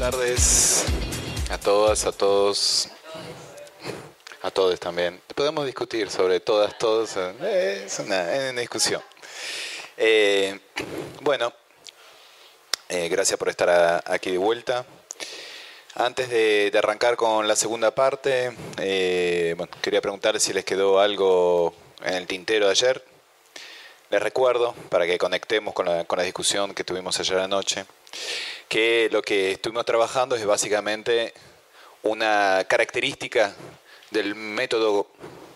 tardes a todas, a todos, a todos también. Podemos discutir sobre todas, todos, eh, es una, discusión. Eh, bueno, eh, gracias por estar aquí de vuelta. Antes de, arrancar con la segunda parte, quería preguntarles si les quedó algo en el tintero de ayer. Les recuerdo, para que conectemos con la, con la discusión que tuvimos ayer anoche, que lo que estuvimos trabajando es básicamente una característica del método,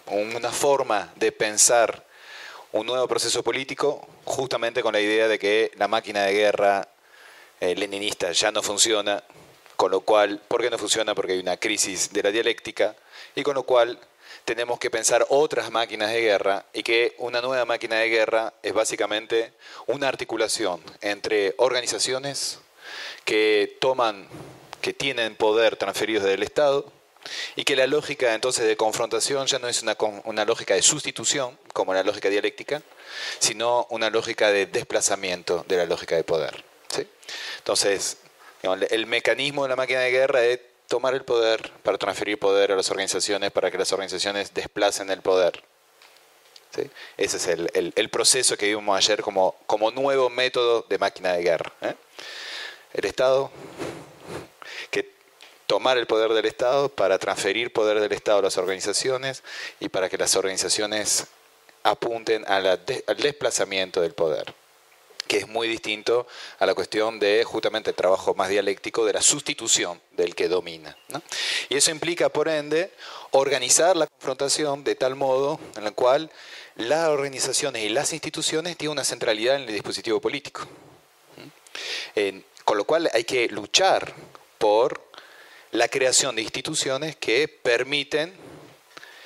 una forma de pensar un nuevo proceso político, justamente con la idea de que la máquina de guerra eh, leninista ya no funciona, con lo cual, ¿por qué no funciona? Porque hay una crisis de la dialéctica, y con lo cual tenemos que pensar otras máquinas de guerra y que una nueva máquina de guerra es básicamente una articulación entre organizaciones, que toman, que tienen poder transferido del Estado y que la lógica entonces de confrontación ya no es una, una lógica de sustitución, como la lógica dialéctica, sino una lógica de desplazamiento de la lógica de poder. ¿sí? Entonces, el mecanismo de la máquina de guerra es tomar el poder para transferir poder a las organizaciones, para que las organizaciones desplacen el poder. Ese es el, el, proceso que vimos ayer como, como nuevo método de máquina de guerra. ¿eh? el Estado, que tomar el poder del Estado para transferir poder del Estado a las organizaciones y para que las organizaciones apunten al desplazamiento del poder que es muy distinto a la cuestión de justamente el trabajo más dialéctico de la sustitución del que domina. Y eso implica, por ende, organizar la confrontación de tal modo en la cual las organizaciones y las instituciones tienen una centralidad en el dispositivo político. Con lo cual hay que luchar por la creación de instituciones que permiten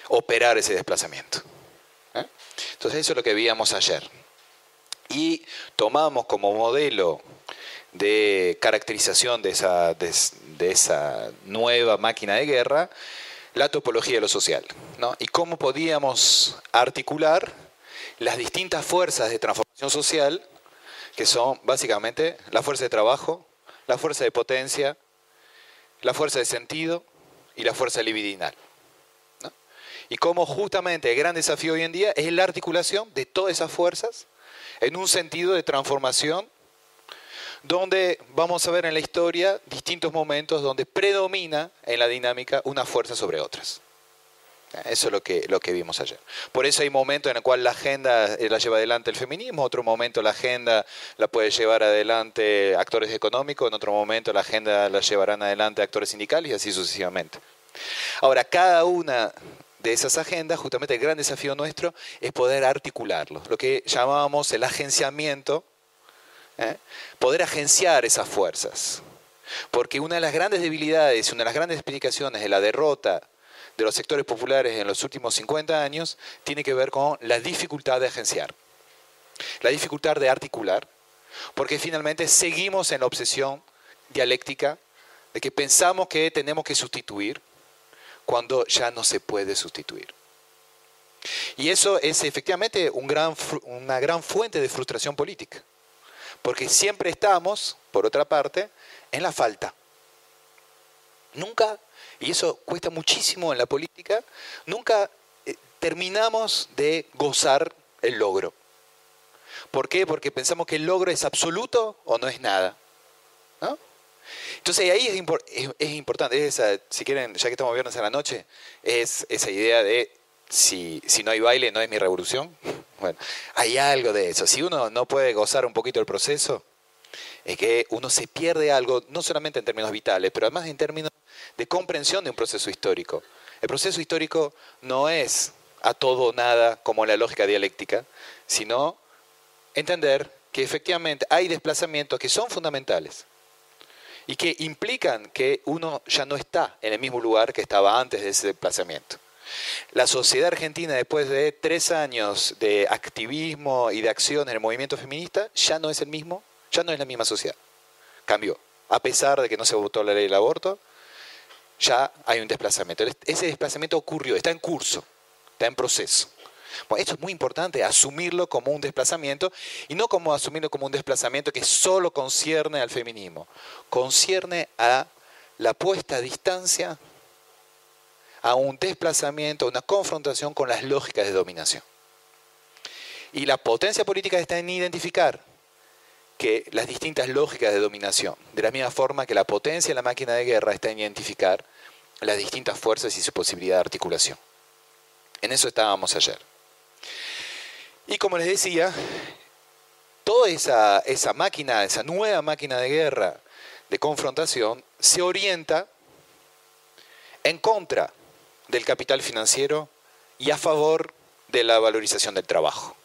operar ese desplazamiento. ¿eh? Entonces eso es lo que veíamos ayer. Y tomamos como modelo de caracterización de esa, de, esa nueva máquina de guerra la topología de lo social. Y cómo podíamos articular las distintas fuerzas de transformación social que son básicamente la fuerza de trabajo, la fuerza de potencia, la fuerza de sentido y la fuerza libidinal. Y cómo justamente el gran desafío hoy en día es la articulación de todas esas fuerzas en un sentido de transformación, donde vamos a ver en la historia distintos momentos donde predomina en la dinámica una fuerza sobre otras. Eso es lo que, lo que vimos ayer. Por eso hay momentos en el cual la agenda la lleva adelante el feminismo, otro momento la agenda la puede llevar adelante actores económicos, en otro momento la agenda la llevarán adelante actores sindicales y así sucesivamente. Ahora, cada una de esas agendas, justamente el gran desafío nuestro es poder articularlo, lo que llamábamos el agenciamiento, ¿eh? poder agenciar esas fuerzas. Porque una de las grandes debilidades, una de las grandes explicaciones de la derrota de los sectores populares en los últimos 50 años tiene que ver con la dificultad de agenciar, la dificultad de articular, porque finalmente seguimos en la obsesión dialéctica de que pensamos que tenemos que sustituir cuando ya no se puede sustituir. Y eso es efectivamente una gran fuente de frustración política, porque siempre estamos, por otra parte, en la falta. Nunca y eso cuesta muchísimo en la política, nunca eh, terminamos de gozar el logro. ¿Por qué? Porque pensamos que el logro es absoluto o no es nada. Entonces ahí es, importante, esa, si quieren, ya que estamos viernes a la noche, es esa idea de si, si no hay baile no es mi revolución. Bueno, hay algo de eso. Si uno no puede gozar un poquito el proceso, es que uno se pierde algo, no solamente en términos vitales, pero además en términos de comprensión de un proceso histórico. El proceso histórico no es a todo o nada como la lógica dialéctica, sino entender que efectivamente hay desplazamientos que son fundamentales y que implican que uno ya no está en el mismo lugar que estaba antes de ese desplazamiento. La sociedad argentina, después de tres años de activismo y de acción en el movimiento feminista, ya no es el mismo, ya no es la misma sociedad. Cambió. A pesar de que no se votó la ley del aborto, ya hay un desplazamiento. Ese desplazamiento ocurrió, está en curso, está en proceso. Bueno, esto es muy importante, asumirlo como un desplazamiento y no como asumirlo como un desplazamiento que solo concierne al feminismo, concierne a la puesta a distancia, a un desplazamiento, a una confrontación con las lógicas de dominación. Y la potencia política está en identificar que las distintas lógicas de dominación, de la misma forma que la potencia de la máquina de guerra está en identificar las distintas fuerzas y su posibilidad de articulación. En eso estábamos ayer. Y como les decía, toda esa, esa máquina, esa nueva máquina de guerra de confrontación, se orienta en contra del capital financiero y a favor de la valorización del trabajo.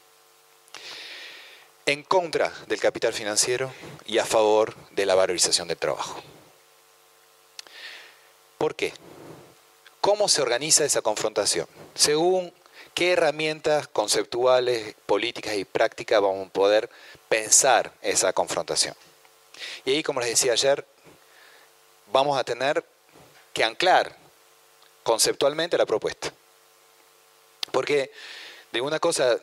En contra del capital financiero y a favor de la valorización del trabajo. ¿Por qué? ¿Cómo se organiza esa confrontación? Según qué herramientas conceptuales, políticas y prácticas vamos a poder pensar esa confrontación. Y ahí, como les decía ayer, vamos a tener que anclar conceptualmente la propuesta. Porque de una cosa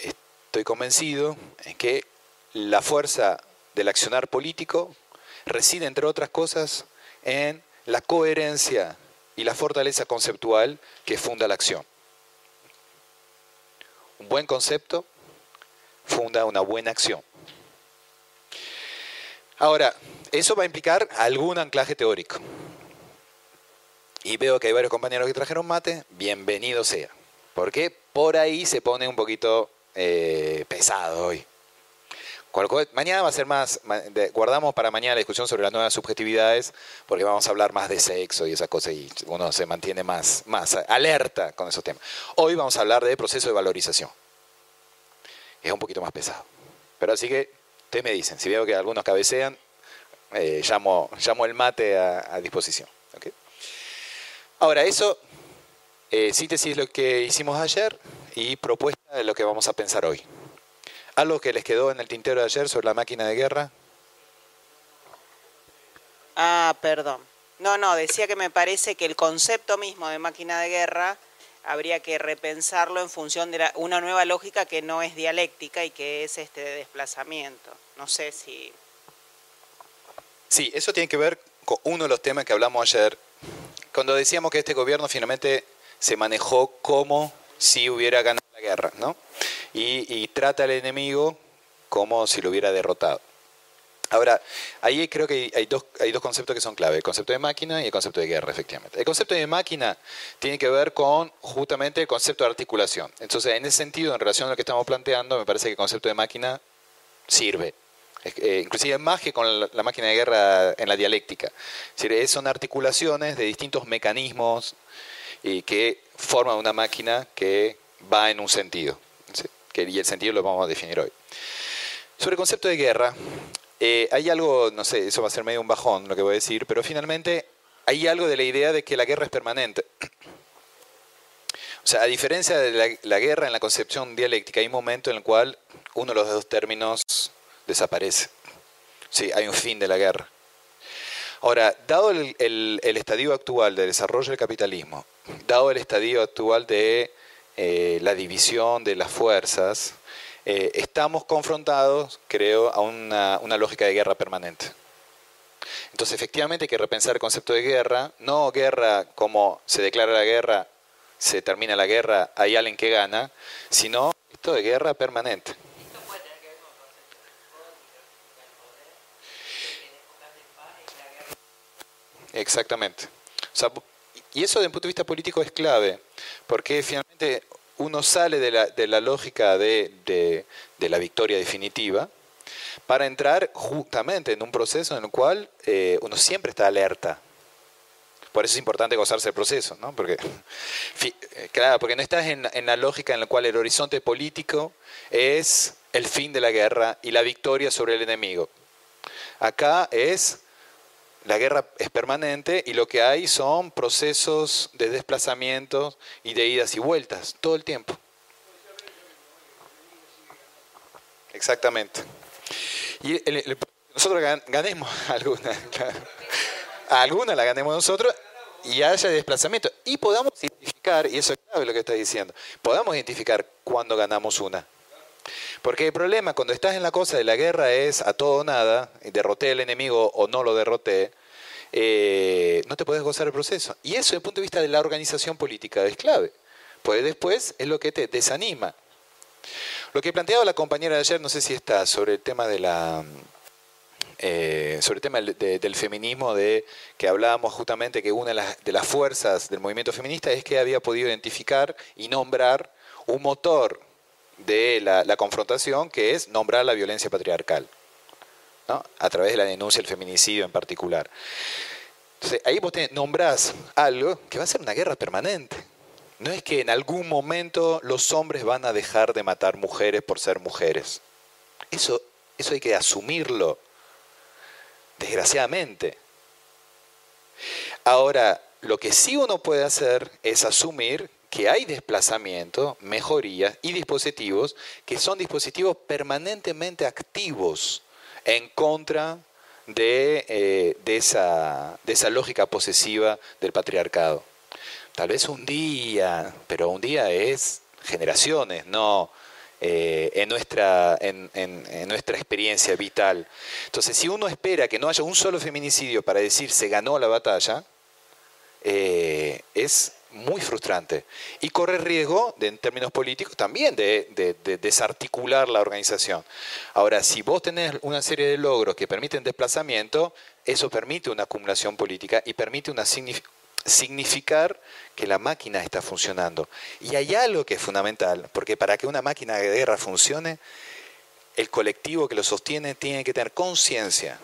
estoy convencido, es que la fuerza del accionar político reside, entre otras cosas, en la coherencia y la fortaleza conceptual que funda la acción. Un buen concepto funda una buena acción. Ahora, eso va a implicar algún anclaje teórico. Y veo que hay varios compañeros que trajeron mate, bienvenido sea. Porque por ahí se pone un poquito eh, pesado hoy. Mañana va a ser más, guardamos para mañana la discusión sobre las nuevas subjetividades, porque vamos a hablar más de sexo y esas cosas y uno se mantiene más, más alerta con esos temas. Hoy vamos a hablar de proceso de valorización. Es un poquito más pesado. Pero así que ustedes me dicen, si veo que algunos cabecean, eh, llamo, llamo el mate a, disposición. Ahora, eso, eh, síntesis lo que hicimos ayer y propuesta de lo que vamos a pensar hoy. ¿Algo que les quedó en el tintero de ayer sobre la máquina de guerra? Ah, perdón. No, no, decía que me parece que el concepto mismo de máquina de guerra habría que repensarlo en función de una nueva lógica que no es dialéctica y que es este de desplazamiento. No sé si... Sí, eso tiene que ver con uno de los temas que hablamos ayer, cuando decíamos que este gobierno finalmente se manejó como si hubiera ganado la guerra, ¿no? Y, trata al enemigo como si lo hubiera derrotado. Ahora, ahí creo que hay dos, hay dos conceptos que son clave, el concepto de máquina y el concepto de guerra, efectivamente. El concepto de máquina tiene que ver con justamente el concepto de articulación. Entonces, en ese sentido, en relación a lo que estamos planteando, me parece que el concepto de máquina sirve. Eh, inclusive más que con la, máquina de guerra en la dialéctica. Es decir, son articulaciones de distintos mecanismos y que forman una máquina que va en un sentido y el sentido lo vamos a definir hoy. Sobre el concepto de guerra, eh, hay algo, no sé, eso va a ser medio un bajón lo que voy a decir, pero finalmente hay algo de la idea de que la guerra es permanente. O sea, a diferencia de la, guerra en la concepción dialéctica, hay un momento en el cual uno de los dos términos desaparece. Sí, hay un fin de la guerra. Ahora, dado el, el estadio actual de desarrollo del capitalismo, dado el estadio actual de eh, la división de las fuerzas, eh, estamos confrontados, creo, a una, una lógica de guerra permanente. Entonces, efectivamente, hay que repensar el concepto de guerra, no guerra como se declara la guerra, se termina la guerra, hay alguien que gana, sino esto de guerra permanente. Exactamente. Y eso desde un punto de vista político es clave, porque finalmente uno sale de la, de la lógica de, de, la victoria definitiva para entrar justamente en un proceso en el cual eh, uno siempre está alerta. Por eso es importante gozarse el proceso, ¿no? Porque, eh, claro, porque no estás en, en la lógica en la cual el horizonte político es el fin de la guerra y la victoria sobre el enemigo. Acá es la guerra es permanente y lo que hay son procesos de desplazamiento y de idas y vueltas todo el tiempo. Exactamente. Y nosotros ganemos alguna, alguna la ganemos nosotros y haya desplazamiento y podamos identificar y eso es clave lo que está diciendo, podemos identificar cuándo ganamos una. Porque el problema cuando estás en la cosa de la guerra es a todo o nada, derroté al enemigo o no lo derroté, eh, no te puedes gozar el proceso. Y eso desde el punto de vista de la organización política es clave, pues después es lo que te desanima. Lo que planteaba la compañera de ayer, no sé si está, sobre el tema de la... Eh, sobre el tema del feminismo, de que hablábamos justamente que una de las, de las fuerzas del movimiento feminista es que había podido identificar y nombrar un motor de la, confrontación, que es nombrar la violencia patriarcal, ¿no? a través de la denuncia del feminicidio en particular. Entonces, ahí vos nombrás algo que va a ser una guerra permanente. No es que en algún momento los hombres van a dejar de matar mujeres por ser mujeres. Eso, eso hay que asumirlo, desgraciadamente. Ahora, lo que sí uno puede hacer es asumir que hay desplazamiento, mejorías y dispositivos que son dispositivos permanentemente activos en contra de, eh, de, esa, de esa lógica posesiva del patriarcado. Tal vez un día, pero un día es generaciones, no eh, en, nuestra, en, en, nuestra experiencia vital. Entonces, si uno espera que no haya un solo feminicidio para decir se ganó la batalla, eh, es muy frustrante. Y corre riesgo, en términos políticos, también de, desarticular la organización. Ahora, si vos tenés una serie de logros que permiten desplazamiento, eso permite una acumulación política y permite una significar que la máquina está funcionando. Y hay algo que es fundamental, porque para que una máquina de guerra funcione, el colectivo que lo sostiene tiene que tener conciencia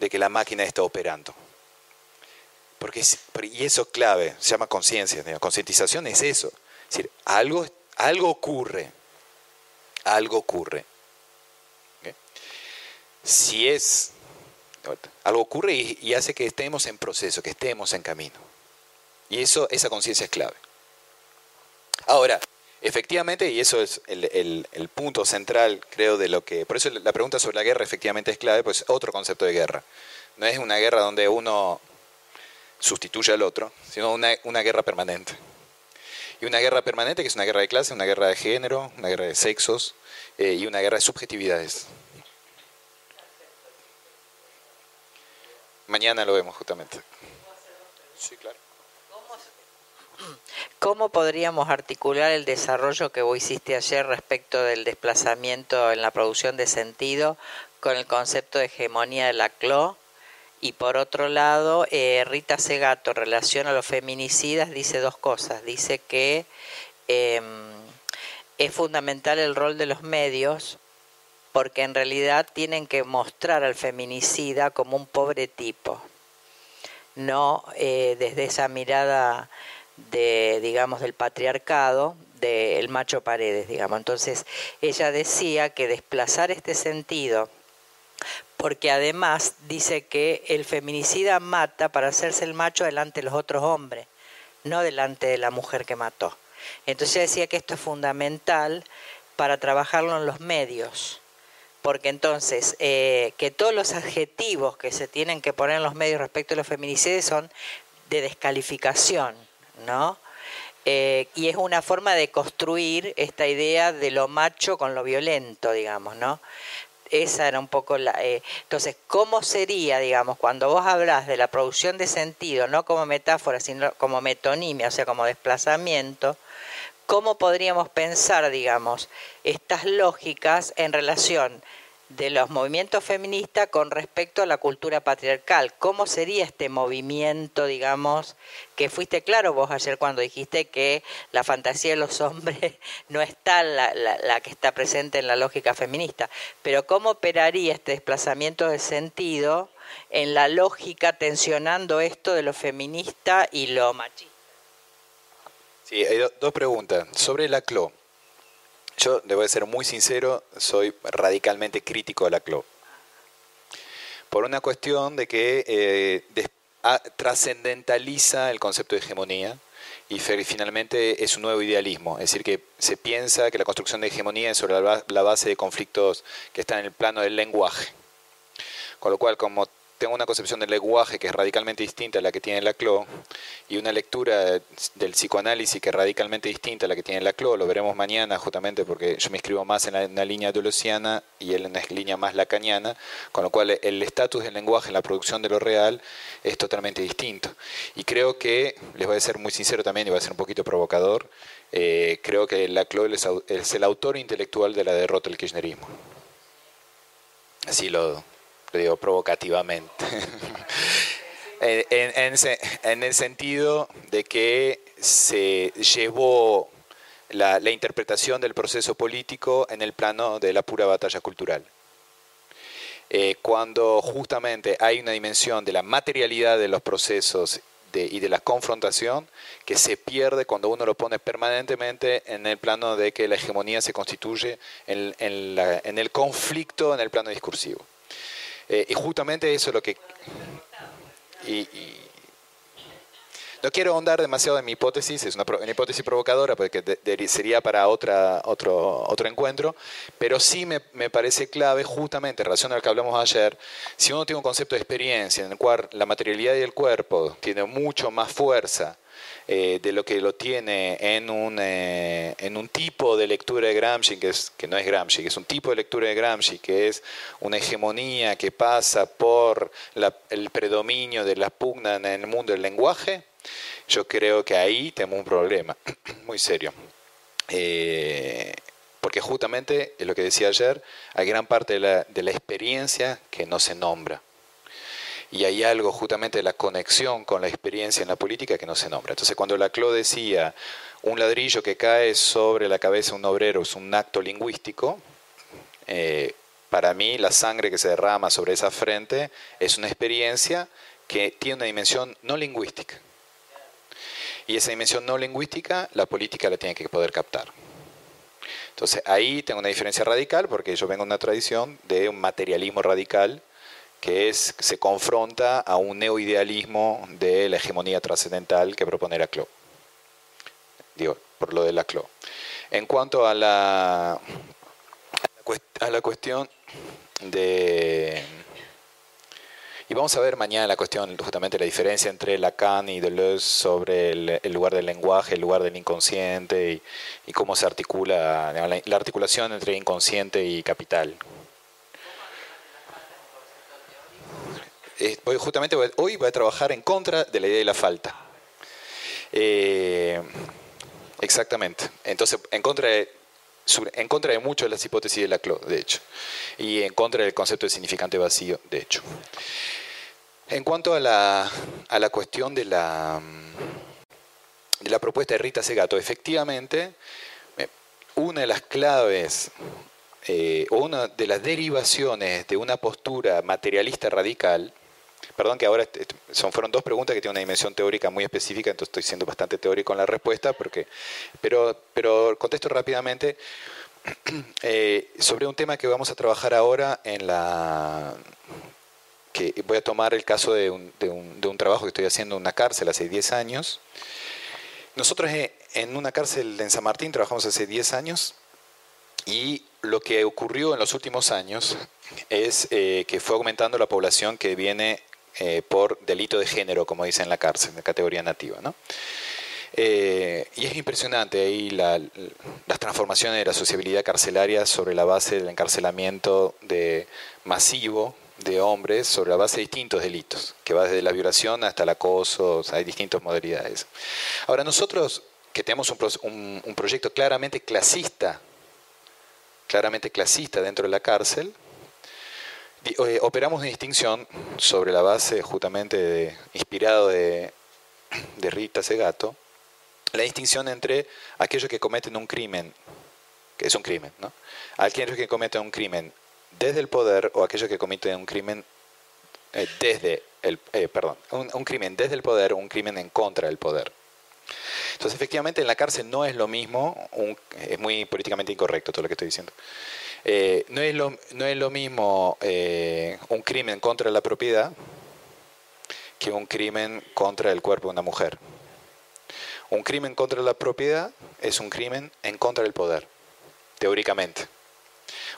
de que la máquina está operando. Porque y eso es clave, se llama conciencia. Concientización es eso. Es decir, algo, algo ocurre. Algo ocurre. Si es. Algo ocurre y, hace que estemos en proceso, que estemos en camino. Y eso, esa conciencia es clave. Ahora, efectivamente, y eso es el, el, punto central, creo, de lo que. Por eso la pregunta sobre la guerra efectivamente es clave, pues otro concepto de guerra. No es una guerra donde uno sustituye al otro, sino una, guerra permanente. Y una guerra permanente que es una guerra de clase, una guerra de género, una guerra de sexos eh, y una guerra de subjetividades. Mañana lo vemos justamente. Sí, claro. ¿Cómo podríamos articular el desarrollo que vos hiciste ayer respecto del desplazamiento en la producción de sentido con el concepto de hegemonía de la CLO y por otro lado, eh, Rita Segato, en relación a los feminicidas, dice dos cosas. Dice que em, es fundamental el rol de los medios porque en realidad tienen que mostrar al feminicida como un pobre tipo, no eh, desde esa mirada de, digamos, del patriarcado, del macho paredes, digamos. Entonces, ella decía que desplazar este sentido porque además dice que el feminicida mata para hacerse el macho delante de los otros hombres, no delante de la mujer que mató. Entonces decía que esto es fundamental para trabajarlo en los medios, porque entonces eh, que todos los adjetivos que se tienen que poner en los medios respecto a los feminicidios son de descalificación, ¿no? Eh, y es una forma de construir esta idea de lo macho con lo violento, digamos, ¿no? Esa era un poco la... Eh, entonces, ¿cómo sería, digamos, cuando vos hablas de la producción de sentido, no como metáfora, sino como metonimia, o sea, como desplazamiento, cómo podríamos pensar, digamos, estas lógicas en relación de los movimientos feministas con respecto a la cultura patriarcal. ¿Cómo sería este movimiento, digamos, que fuiste claro vos ayer cuando dijiste que la fantasía de los hombres no está la, la, que está presente en la lógica feminista? Pero ¿cómo operaría este desplazamiento de sentido en la lógica tensionando esto de lo feminista y lo machista? Sí, hay dos preguntas. Sobre la CLO. Yo, debo ser muy sincero, soy radicalmente crítico de la CLO. Por una cuestión de que eh, trascendentaliza el concepto de hegemonía y finalmente es un nuevo idealismo. Es decir, que se piensa que la construcción de hegemonía es sobre la base de conflictos que están en el plano del lenguaje. Con lo cual, como tengo una concepción del lenguaje que es radicalmente distinta a la que tiene la CLO y una lectura del psicoanálisis que es radicalmente distinta a la que tiene la CLO, lo veremos mañana justamente porque yo me escribo más en la, en la línea dolosiana y él en la línea más lacaniana, con lo cual el estatus del lenguaje en la producción de lo real es totalmente distinto. Y creo que, les voy a ser muy sincero también y voy a ser un poquito provocador, eh, creo que la CLO es el autor intelectual de la derrota del kirchnerismo. Así lo, digo provocativamente. en, el sentido de que se llevó la, interpretación del proceso político en el plano de la pura batalla cultural. Eh, cuando justamente hay una dimensión de la materialidad de los procesos y de la confrontación que se pierde cuando uno lo pone permanentemente en el plano de que la hegemonía se constituye en el conflicto en el plano discursivo. Eh, y justamente eso es lo que... Y, no quiero ahondar demasiado en mi hipótesis, es una, hipótesis provocadora porque sería para otra, otro, otro encuentro, pero sí me, me, parece clave justamente en relación a lo que hablamos ayer, si uno tiene un concepto de experiencia en el cual la materialidad y el cuerpo tiene mucho más fuerza eh, de lo que lo tiene en un, eh, en un tipo de lectura de Gramsci, que, es, que no es Gramsci, es un tipo de lectura de Gramsci, que es una hegemonía que pasa por el predominio de la pugna en el mundo del lenguaje, yo creo que ahí tenemos un problema muy serio. Eh, porque justamente, es lo que decía ayer, hay gran parte de la, de la experiencia que no se nombra y hay algo justamente de la conexión con la experiencia en la política que no se nombra. Entonces cuando Laclau decía un ladrillo que cae sobre la cabeza de un obrero es un acto lingüístico, eh, para mí la sangre que se derrama sobre esa frente es una experiencia que tiene una dimensión no lingüística. Y esa dimensión no lingüística la política la tiene que poder captar. Entonces ahí tengo una diferencia radical porque yo vengo de una tradición de un materialismo radical que es, se confronta a un neoidealismo de la hegemonía trascendental que propone la. Digo, por lo de la CLO. En cuanto a la, a la cuestión de... Y vamos a ver mañana la cuestión, justamente la diferencia entre Lacan y Deleuze sobre el, lugar del lenguaje, el lugar del inconsciente y, cómo se articula la articulación entre inconsciente y capital. Justamente hoy voy a trabajar en contra de la idea de la falta. Eh, exactamente. Entonces, en contra de, en contra de muchas de las hipótesis de Laclau, de hecho, y en contra del concepto de significante vacío, de hecho. En cuanto a la, a la cuestión de la, de la propuesta de Rita Segato, efectivamente, eh, una de las claves eh, o una de las derivaciones de una postura materialista radical Perdón que ahora son, fueron dos preguntas que tienen una dimensión teórica muy específica, entonces estoy siendo bastante teórico en la respuesta, porque, pero, pero contesto rápidamente eh, sobre un tema que vamos a trabajar ahora en la que voy a tomar el caso de un, de un, de un trabajo que estoy haciendo en una cárcel hace 10 años. Nosotros eh, en una cárcel en San Martín trabajamos hace 10 años y lo que ocurrió en los últimos años es eh, que fue aumentando la población que viene eh, por delito de género, como dice en la cárcel, de categoría nativa. ¿no? Eh, y es impresionante ahí las transformaciones de la sociabilidad carcelaria sobre la base del encarcelamiento de, masivo de hombres sobre la base de distintos delitos, que va desde la violación hasta el acoso, hay distintas modalidades. Ahora, nosotros que tenemos un, un proyecto claramente clasista, claramente clasista dentro de la cárcel, operamos una distinción sobre la base justamente de, inspirado de, Rita Segato, la distinción entre aquellos que cometen un crimen, que es un crimen, ¿no? Aquellos que cometen un crimen desde el poder o aquellos que cometen un crimen eh, desde el, eh, perdón, un, crimen desde el poder o un crimen en contra del poder. Entonces, efectivamente, en la cárcel no es lo mismo, es muy políticamente incorrecto todo lo que estoy diciendo. Eh, no, es lo, no es lo mismo eh, un crimen contra la propiedad que un crimen contra el cuerpo de una mujer. Un crimen contra la propiedad es un crimen en contra del poder, teóricamente.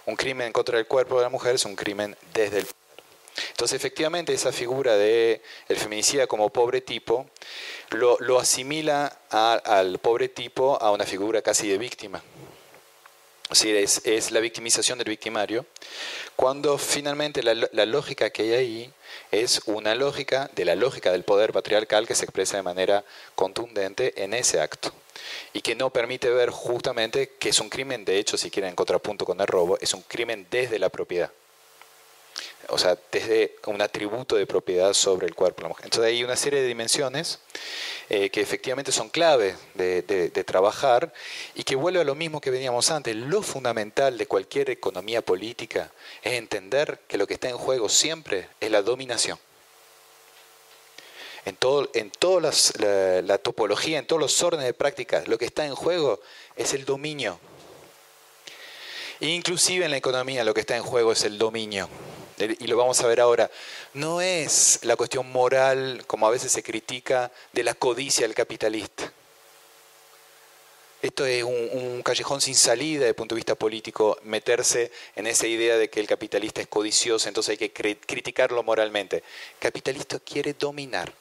Un crimen contra el cuerpo de la mujer es un crimen desde el poder. Entonces, efectivamente, esa figura de el feminicida como pobre tipo lo, asimila al pobre tipo a una figura casi de víctima. Es, la victimización del victimario, cuando finalmente la, la, lógica que hay ahí es una lógica de la lógica del poder patriarcal que se expresa de manera contundente en ese acto. Y que no permite ver justamente que es un crimen, de hecho, si quieren en contrapunto con el robo, es un crimen desde la propiedad o sea, desde un atributo de propiedad sobre el cuerpo de la mujer. Entonces hay una serie de dimensiones eh, que efectivamente son clave de, trabajar y que vuelve a lo mismo que veníamos antes. Lo fundamental de cualquier economía política es entender que lo que está en juego siempre es la dominación. En, todo, en toda la, topología, en todos los órdenes de prácticas, lo que está en juego es el dominio. Inclusive en la economía lo que está en juego es el dominio y lo vamos a ver ahora, no es la cuestión moral, como a veces se critica, de la codicia del capitalista. Esto es un, callejón sin salida desde el punto de vista político, meterse en esa idea de que el capitalista es codicioso, entonces hay que criticarlo moralmente. El capitalista quiere dominar.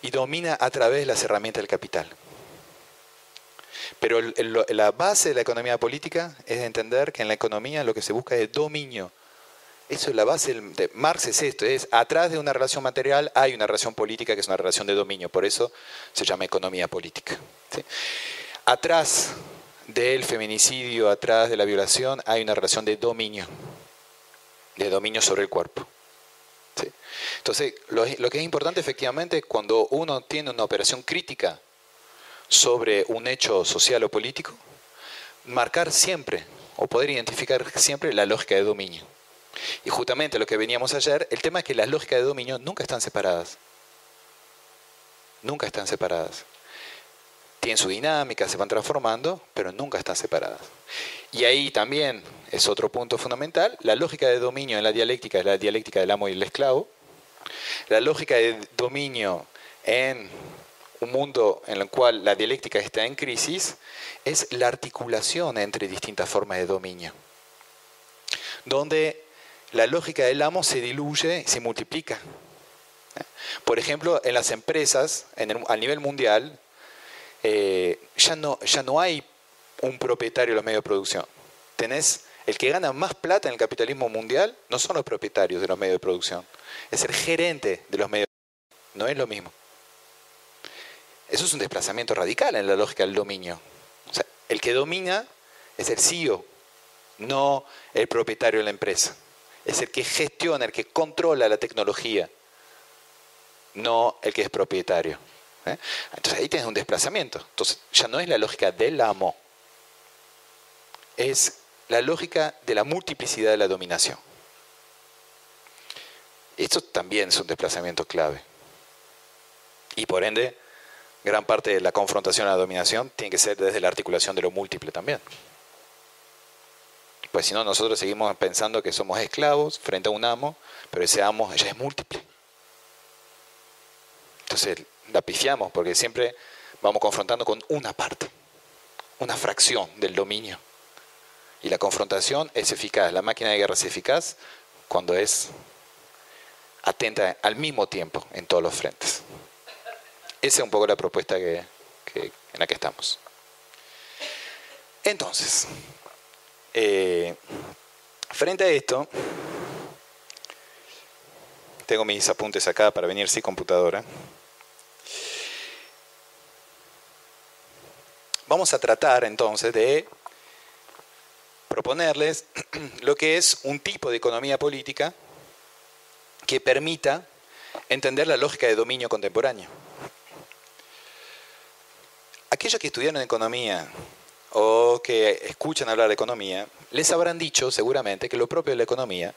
Y domina a través de las herramientas del capital. Pero la base de la economía política es entender que en la economía lo que se busca es dominio. Eso es la base de Marx es esto, es atrás de una relación material hay una relación política que es una relación de dominio, por eso se llama economía política. Atrás del feminicidio, atrás de la violación, hay una relación de dominio, de dominio sobre el cuerpo. Entonces, lo, lo que es importante efectivamente cuando uno tiene una operación crítica sobre un hecho social o político, marcar siempre o poder identificar siempre la lógica de dominio. Y justamente lo que veníamos ayer, el tema es que las lógicas de dominio nunca están separadas. Nunca están separadas. Tienen su dinámica, se van transformando, pero nunca están separadas. Y ahí también es otro punto fundamental, la lógica de dominio en la dialéctica es la dialéctica del amo y el esclavo. La lógica de dominio en un mundo en el cual la dialéctica está en crisis, es la articulación entre distintas formas de dominio, donde la lógica del amo se diluye y se multiplica. Por ejemplo, en las empresas, a nivel mundial, eh, ya, no, ya no hay un propietario de los medios de producción. Tenés el que gana más plata en el capitalismo mundial, no son los propietarios de los medios de producción, es el gerente de los medios de producción. No es lo mismo. Eso es un desplazamiento radical en la lógica del dominio. O sea, el que domina es el CEO, no el propietario de la empresa. Es el que gestiona, el que controla la tecnología, no el que es propietario. ¿eh? Entonces ahí tienes un desplazamiento. Entonces ya no es la lógica del amo, es la lógica de la multiplicidad de la dominación. Esto también es un desplazamiento clave. Y por ende, gran parte de la confrontación a la dominación tiene que ser desde la articulación de lo múltiple también. Pues si no, nosotros seguimos pensando que somos esclavos frente a un amo, pero ese amo ya es múltiple. Entonces la pifiamos porque siempre vamos confrontando con una parte, una fracción del dominio. Y la confrontación es eficaz, la máquina de guerra es eficaz cuando es atenta al mismo tiempo en todos los frentes. Esa es un poco la propuesta en la que estamos. Entonces, eh, frente a esto, tengo mis apuntes acá para venir sin computadora. Vamos a tratar entonces de proponerles lo que es un tipo de economía política que permita entender la lógica de dominio contemporáneo aquellos que estudiaron economía o que escuchan hablar de economía, les habrán dicho seguramente que lo propio de la economía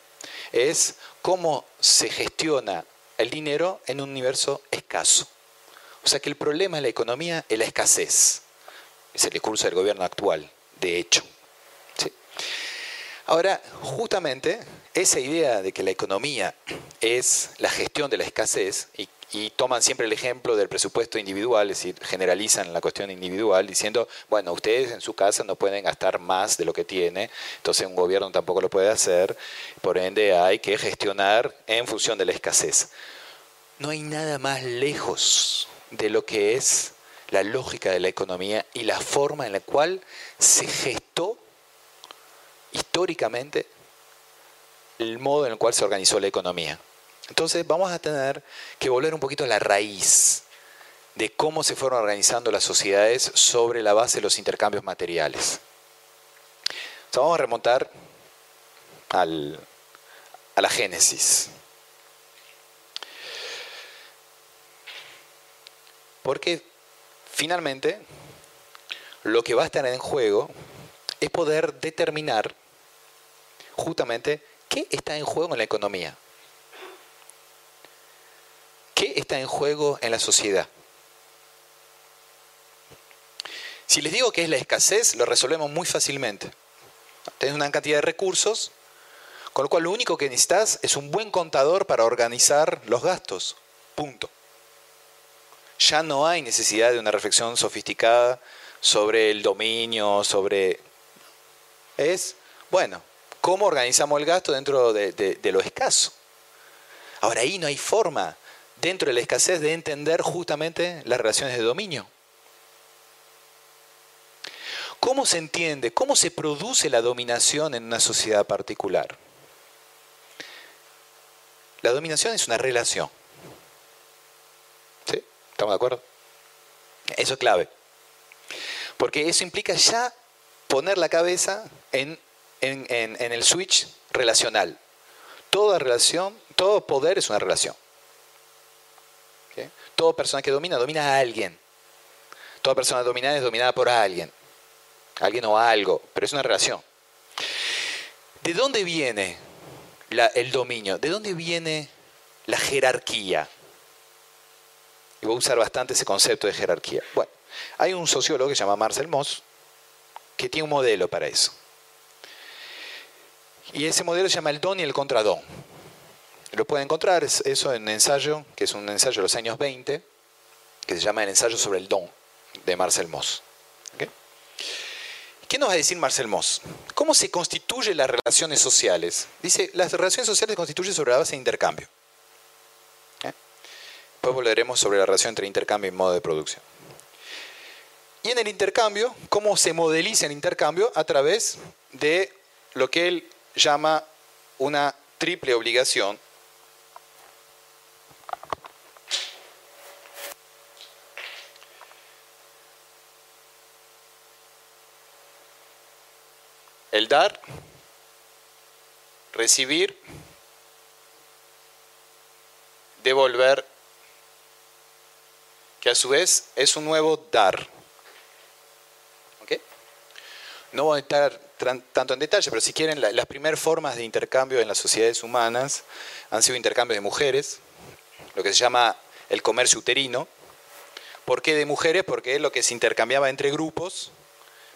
es cómo se gestiona el dinero en un universo escaso. O sea que el problema de la economía es la escasez. Es el discurso del gobierno actual, de hecho. Ahora, justamente esa idea de que la economía es la gestión de la escasez y y toman siempre el ejemplo del presupuesto individual, es decir, generalizan la cuestión individual diciendo, bueno, ustedes en su casa no pueden gastar más de lo que tiene, entonces un gobierno tampoco lo puede hacer, por ende hay que gestionar en función de la escasez. No hay nada más lejos de lo que es la lógica de la economía y la forma en la cual se gestó históricamente el modo en el cual se organizó la economía. Entonces vamos a tener que volver un poquito a la raíz de cómo se fueron organizando las sociedades sobre la base de los intercambios materiales. vamos a remontar al, a la Génesis. Porque finalmente lo que va a estar en juego es poder determinar justamente qué está en juego en la economía. ¿Qué está en juego en la sociedad? Si les digo que es la escasez, lo resolvemos muy fácilmente. Tienes una cantidad de recursos, con lo cual lo único que necesitas es un buen contador para organizar los gastos. Punto. Ya no hay necesidad de una reflexión sofisticada sobre el dominio, sobre... Es, bueno, ¿cómo organizamos el gasto dentro de, de lo escaso? Ahora ahí no hay forma dentro de la escasez de entender justamente las relaciones de dominio. ¿Cómo se entiende? ¿Cómo se produce la dominación en una sociedad particular? La dominación es una relación. ¿Sí? ¿Estamos de acuerdo? Eso es clave. Porque eso implica ya poner la cabeza en, en el switch relacional. Toda relación, todo poder es una relación. Toda persona que domina, domina a alguien. Toda persona dominada es dominada por alguien. Alguien o algo, pero es una relación. ¿De dónde viene el dominio? ¿De dónde viene la jerarquía? Y voy a usar bastante ese concepto de jerarquía. Bueno, hay un sociólogo que se llama Marcel Moss que tiene un modelo para eso. Y ese modelo se llama el don y el contradón. Lo puede encontrar eso en ensayo, que es un ensayo de los años 20, que se llama El ensayo sobre el don, de Marcel Moss. ¿Qué nos va a decir Marcel Moss? ¿Cómo se constituyen las relaciones sociales? Dice, las relaciones sociales se constituyen sobre la base de intercambio. Después volveremos sobre la relación entre intercambio y modo de producción. Y en el intercambio, ¿cómo se modeliza el intercambio? A través de lo que él llama una triple obligación El dar, recibir, devolver, que a su vez es un nuevo dar. No voy a entrar tanto en detalle, pero si quieren, las primeras formas de intercambio en las sociedades humanas han sido intercambios de mujeres, lo que se llama el comercio uterino. ¿Por qué de mujeres? Porque lo que se intercambiaba entre grupos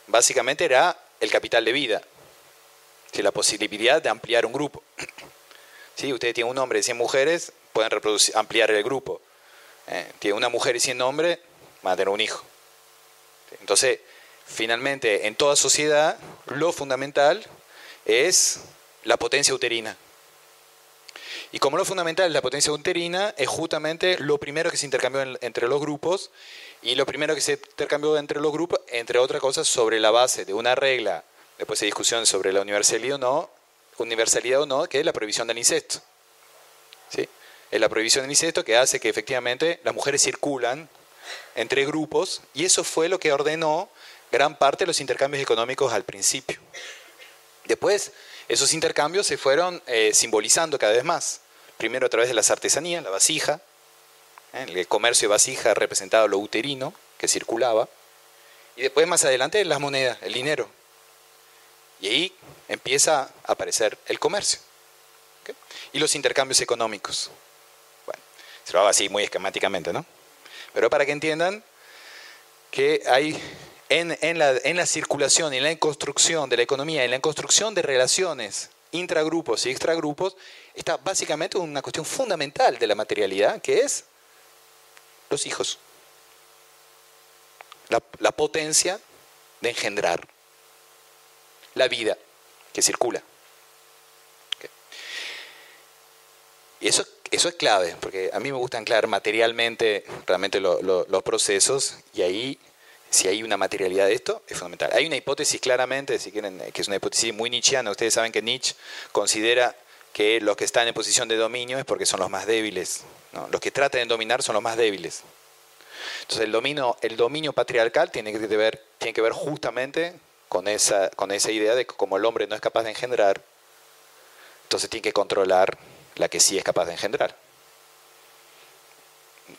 básicamente era el capital de vida, si la posibilidad de ampliar un grupo. Si usted tiene un hombre y 100 mujeres, pueden reproducir, ampliar el grupo. Eh, tiene una mujer y 100 hombres, van a tener un hijo. Entonces, finalmente, en toda sociedad, lo fundamental es la potencia uterina. Y como lo fundamental es la potencia uterina, es justamente lo primero que se intercambió entre los grupos y lo primero que se intercambió entre los grupos, entre otras cosas, sobre la base de una regla, después hay discusión sobre la universalidad o no, universalidad o no, que es la prohibición del incesto. ¿Sí? Es la prohibición del incesto que hace que efectivamente las mujeres circulan entre grupos y eso fue lo que ordenó gran parte de los intercambios económicos al principio. Después, esos intercambios se fueron eh, simbolizando cada vez más. Primero a través de las artesanías, la vasija. El comercio de vasija representaba lo uterino que circulaba, y después más adelante las monedas, el dinero. Y ahí empieza a aparecer el comercio y los intercambios económicos. Bueno, se lo hago así muy esquemáticamente, ¿no? Pero para que entiendan que hay en, en, la, en la circulación en la construcción de la economía, en la construcción de relaciones intragrupos y extragrupos, está básicamente una cuestión fundamental de la materialidad, que es Los hijos. La, potencia de engendrar. La vida que circula. Y eso, eso es clave, porque a mí me gusta anclar materialmente realmente los procesos y ahí si hay una materialidad de esto, es fundamental. Hay una hipótesis claramente, si quieren, que es una hipótesis muy nietzscheana. Ustedes saben que Nietzsche considera que los que están en posición de dominio es porque son los más débiles. Los que tratan de dominar son los más débiles. Entonces el dominio, patriarcal tiene que, ver, justamente con esa, idea de que como el hombre no es capaz de engendrar, entonces tiene que controlar la que sí es capaz de engendrar.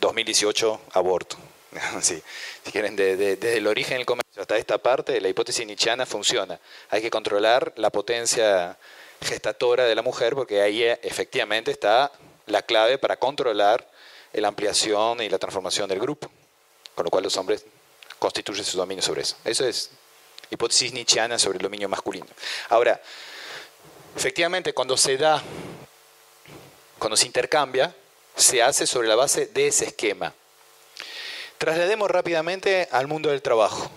2018, aborto. si quieren, desde el origen del comercio hasta esta parte, la hipótesis nietzscheana funciona. Hay que controlar la potencia gestatora de la mujer porque ahí eh, efectivamente está la clave para controlar la ampliación y la transformación del grupo. Con lo cual los hombres constituyen su dominio sobre eso. Eso es hipótesis nietzscheana sobre el dominio masculino. Ahora, efectivamente, cuando se da, cuando se intercambia, se hace sobre la base de ese esquema. Traslademos rápidamente al mundo del trabajo.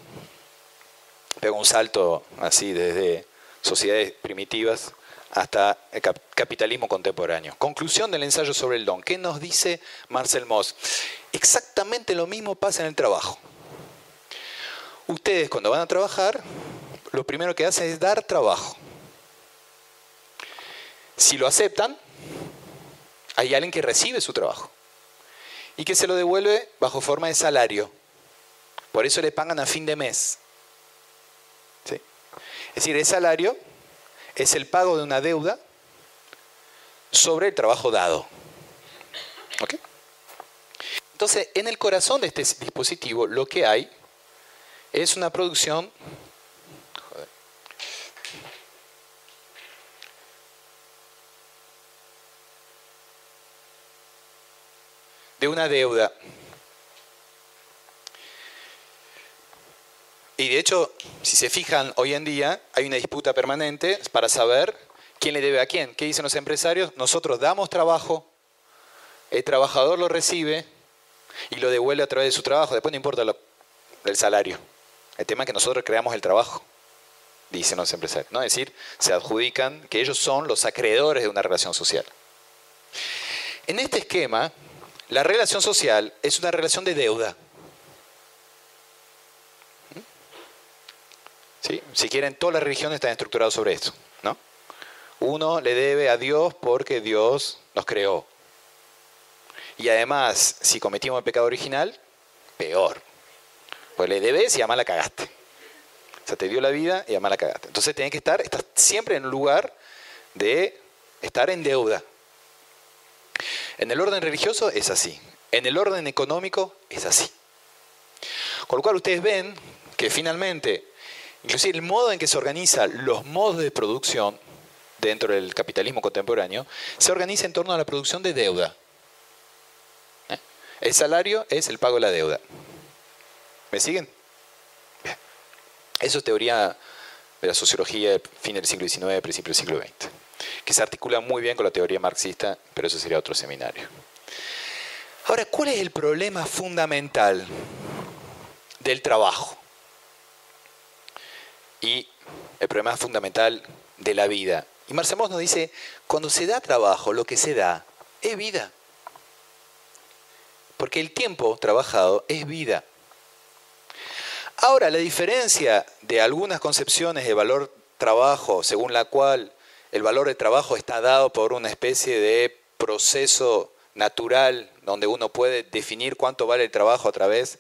Pego un salto así desde sociedades primitivas hasta el capitalismo contemporáneo. Conclusión del ensayo sobre el don. ¿Qué nos dice Marcel Moss? Exactamente lo mismo pasa en el trabajo. Ustedes cuando van a trabajar, lo primero que hacen es dar trabajo. Si lo aceptan, hay alguien que recibe su trabajo y que se lo devuelve bajo forma de salario. Por eso le pagan a fin de mes. Es decir, el salario es el pago de una deuda sobre el trabajo dado. Entonces, en el corazón de este dispositivo lo que hay es una producción de una deuda. Y de hecho, si se fijan, hoy en día hay una disputa permanente para saber quién le debe a quién. ¿Qué dicen los empresarios? Nosotros damos trabajo, el trabajador lo recibe y lo devuelve a través de su trabajo. Después no importa el salario. El tema es que nosotros creamos el trabajo, dicen los empresarios. ¿no? Es decir, se adjudican que ellos son los acreedores de una relación social. En este esquema, la relación social es una relación de deuda. ¿Sí? Si quieren, todas las religiones están estructuradas sobre esto. ¿no? Uno le debe a Dios porque Dios nos creó. Y además, si cometimos el pecado original, peor. Pues le debes y además la cagaste. O sea, te dio la vida y además la cagaste. Entonces tienes que estar, estar siempre en un lugar de estar en deuda. En el orden religioso es así. En el orden económico es así. Con lo cual ustedes ven que finalmente, inclusive el modo en que se organizan los modos de producción dentro del capitalismo contemporáneo, se organiza en torno a la producción de deuda. ¿Eh? El salario es el pago de la deuda. ¿Me siguen? Eso es teoría de la sociología de fin del siglo XIX, principio del siglo XX que se articula muy bien con la teoría marxista, pero eso sería otro seminario. Ahora, ¿cuál es el problema fundamental del trabajo? Y el problema fundamental de la vida. Y Marcemos nos dice, cuando se da trabajo, lo que se da es vida. Porque el tiempo trabajado es vida. Ahora, la diferencia de algunas concepciones de valor trabajo, según la cual el valor de trabajo está dado por una especie de proceso natural donde uno puede definir cuánto vale el trabajo a través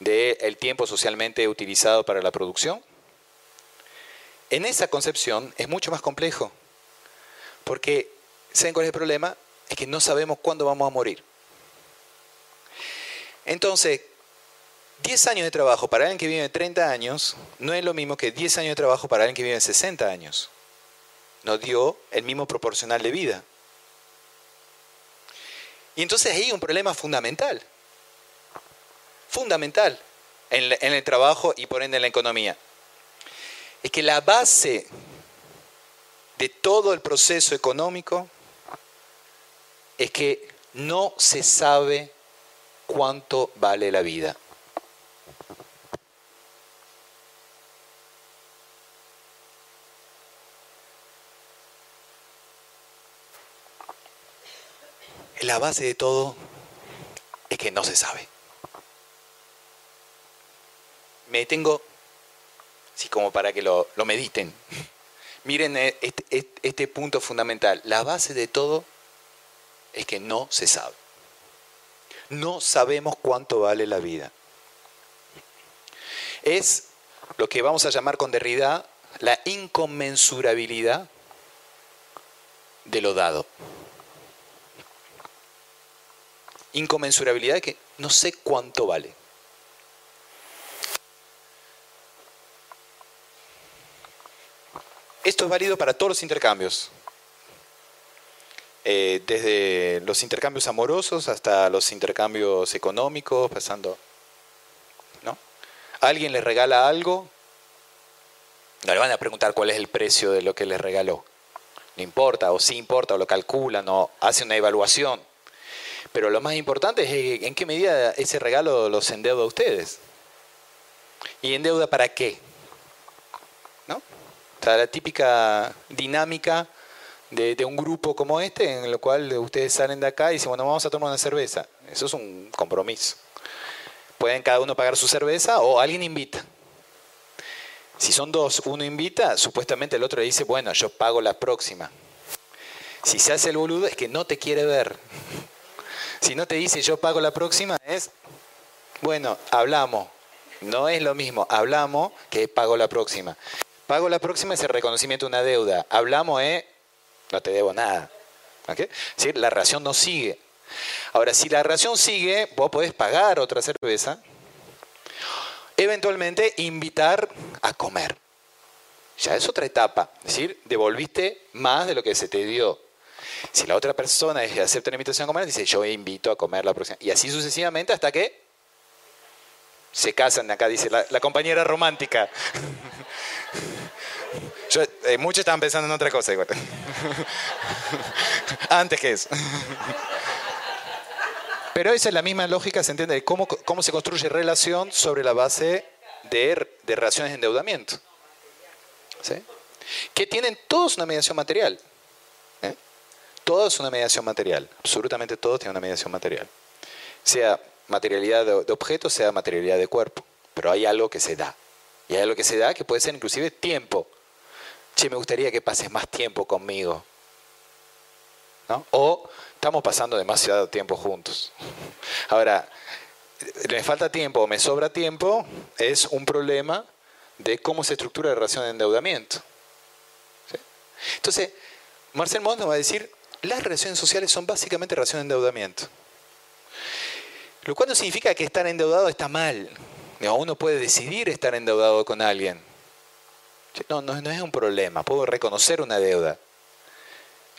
del tiempo socialmente utilizado para la producción. En esa concepción es mucho más complejo, porque ¿saben cuál es el problema? Es que no sabemos cuándo vamos a morir. Entonces, 10 años de trabajo para alguien que vive 30 años no es lo mismo que 10 años de trabajo para alguien que vive 60 años nos dio el mismo proporcional de vida. Y entonces hay un problema fundamental, fundamental en, el trabajo y por ende en la economía. Es que la base de todo el proceso económico es que no se sabe cuánto vale la vida. La base de todo es que no se sabe. Me detengo, así como para que lo, lo mediten. Miren eh, este, este, punto fundamental. La base de todo es que no se sabe. No sabemos cuánto vale la vida. Es lo que vamos a llamar con Derrida la inconmensurabilidad de lo dado. Inconmensurabilidad que no sé cuánto vale. Esto es válido para todos los intercambios. Eh, desde los intercambios amorosos hasta los intercambios económicos, pasando. ¿no? Alguien le regala algo, no le van a preguntar cuál es el precio de lo que le regaló. No importa, o sí importa, o lo calculan, o hace una evaluación. Pero lo más importante es en qué medida ese regalo los endeuda a ustedes. ¿Y endeuda para qué? O sea, la típica dinámica de, un grupo como este, en el cual ustedes salen de acá y dicen, bueno, vamos a tomar una cerveza. Eso es un compromiso. Pueden cada uno pagar su cerveza o alguien invita. Si son dos, uno invita, supuestamente el otro le dice, bueno, yo pago la próxima. Si se hace el boludo es que no te quiere ver. Si no te dice yo pago la próxima es, bueno, hablamos. No es lo mismo, hablamos que pago la próxima. Pago la próxima es el reconocimiento de una deuda. Hablamos es, no te debo nada. ¿Okay? La relación no sigue. Ahora, si la relación sigue, vos podés pagar otra cerveza, eventualmente invitar a comer. Ya es otra etapa, es decir, devolviste más de lo que se te dio. Si la otra persona acepta una invitación a comer, dice yo invito a comer la próxima. Y así sucesivamente hasta que se casan, acá dice la, la compañera romántica. Eh, muchos estaban pensando en otra cosa igual. Antes que eso. Pero esa es la misma lógica, se entiende, de cómo, cómo se construye relación sobre la base de, de relaciones de endeudamiento. ¿Sí? Que tienen todos una mediación material. ¿eh? Todos una mediación material. Absolutamente todos tienen una mediación material. Sea materialidad de, de objeto, sea materialidad de cuerpo. Pero hay algo que se da. Y hay algo que se da que puede ser inclusive tiempo che, me gustaría que pases más tiempo conmigo. O estamos pasando demasiado tiempo juntos. Ahora, me falta tiempo o me sobra tiempo es un problema de cómo se estructura la relación de endeudamiento. Entonces, Marcel Mont nos va a decir, las relaciones sociales son básicamente relaciones de endeudamiento. Lo cual no significa que estar endeudado está mal. Uno puede decidir estar endeudado con alguien. No, no, es un problema, puedo reconocer una deuda.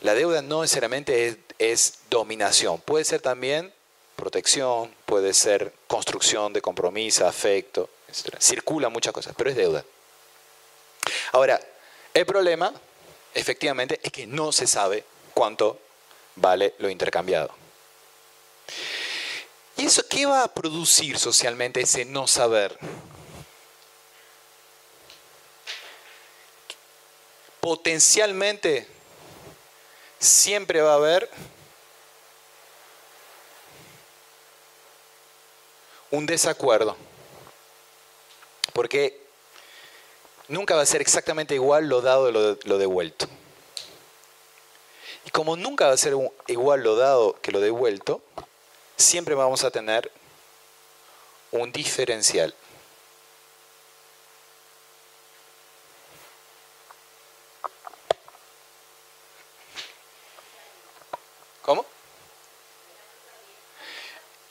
La deuda no necesariamente es, dominación, puede ser también protección, puede ser construcción de compromiso, afecto, etc. Circula muchas cosas, pero es deuda. Ahora, el problema, efectivamente, es que no se sabe cuánto vale lo intercambiado. ¿Y eso qué va a producir socialmente ese no saber? potencialmente siempre va a haber un desacuerdo. Porque nunca va a ser exactamente igual lo dado de lo, devuelto. Y como nunca va a ser igual lo dado que lo devuelto, siempre vamos a tener un diferencial.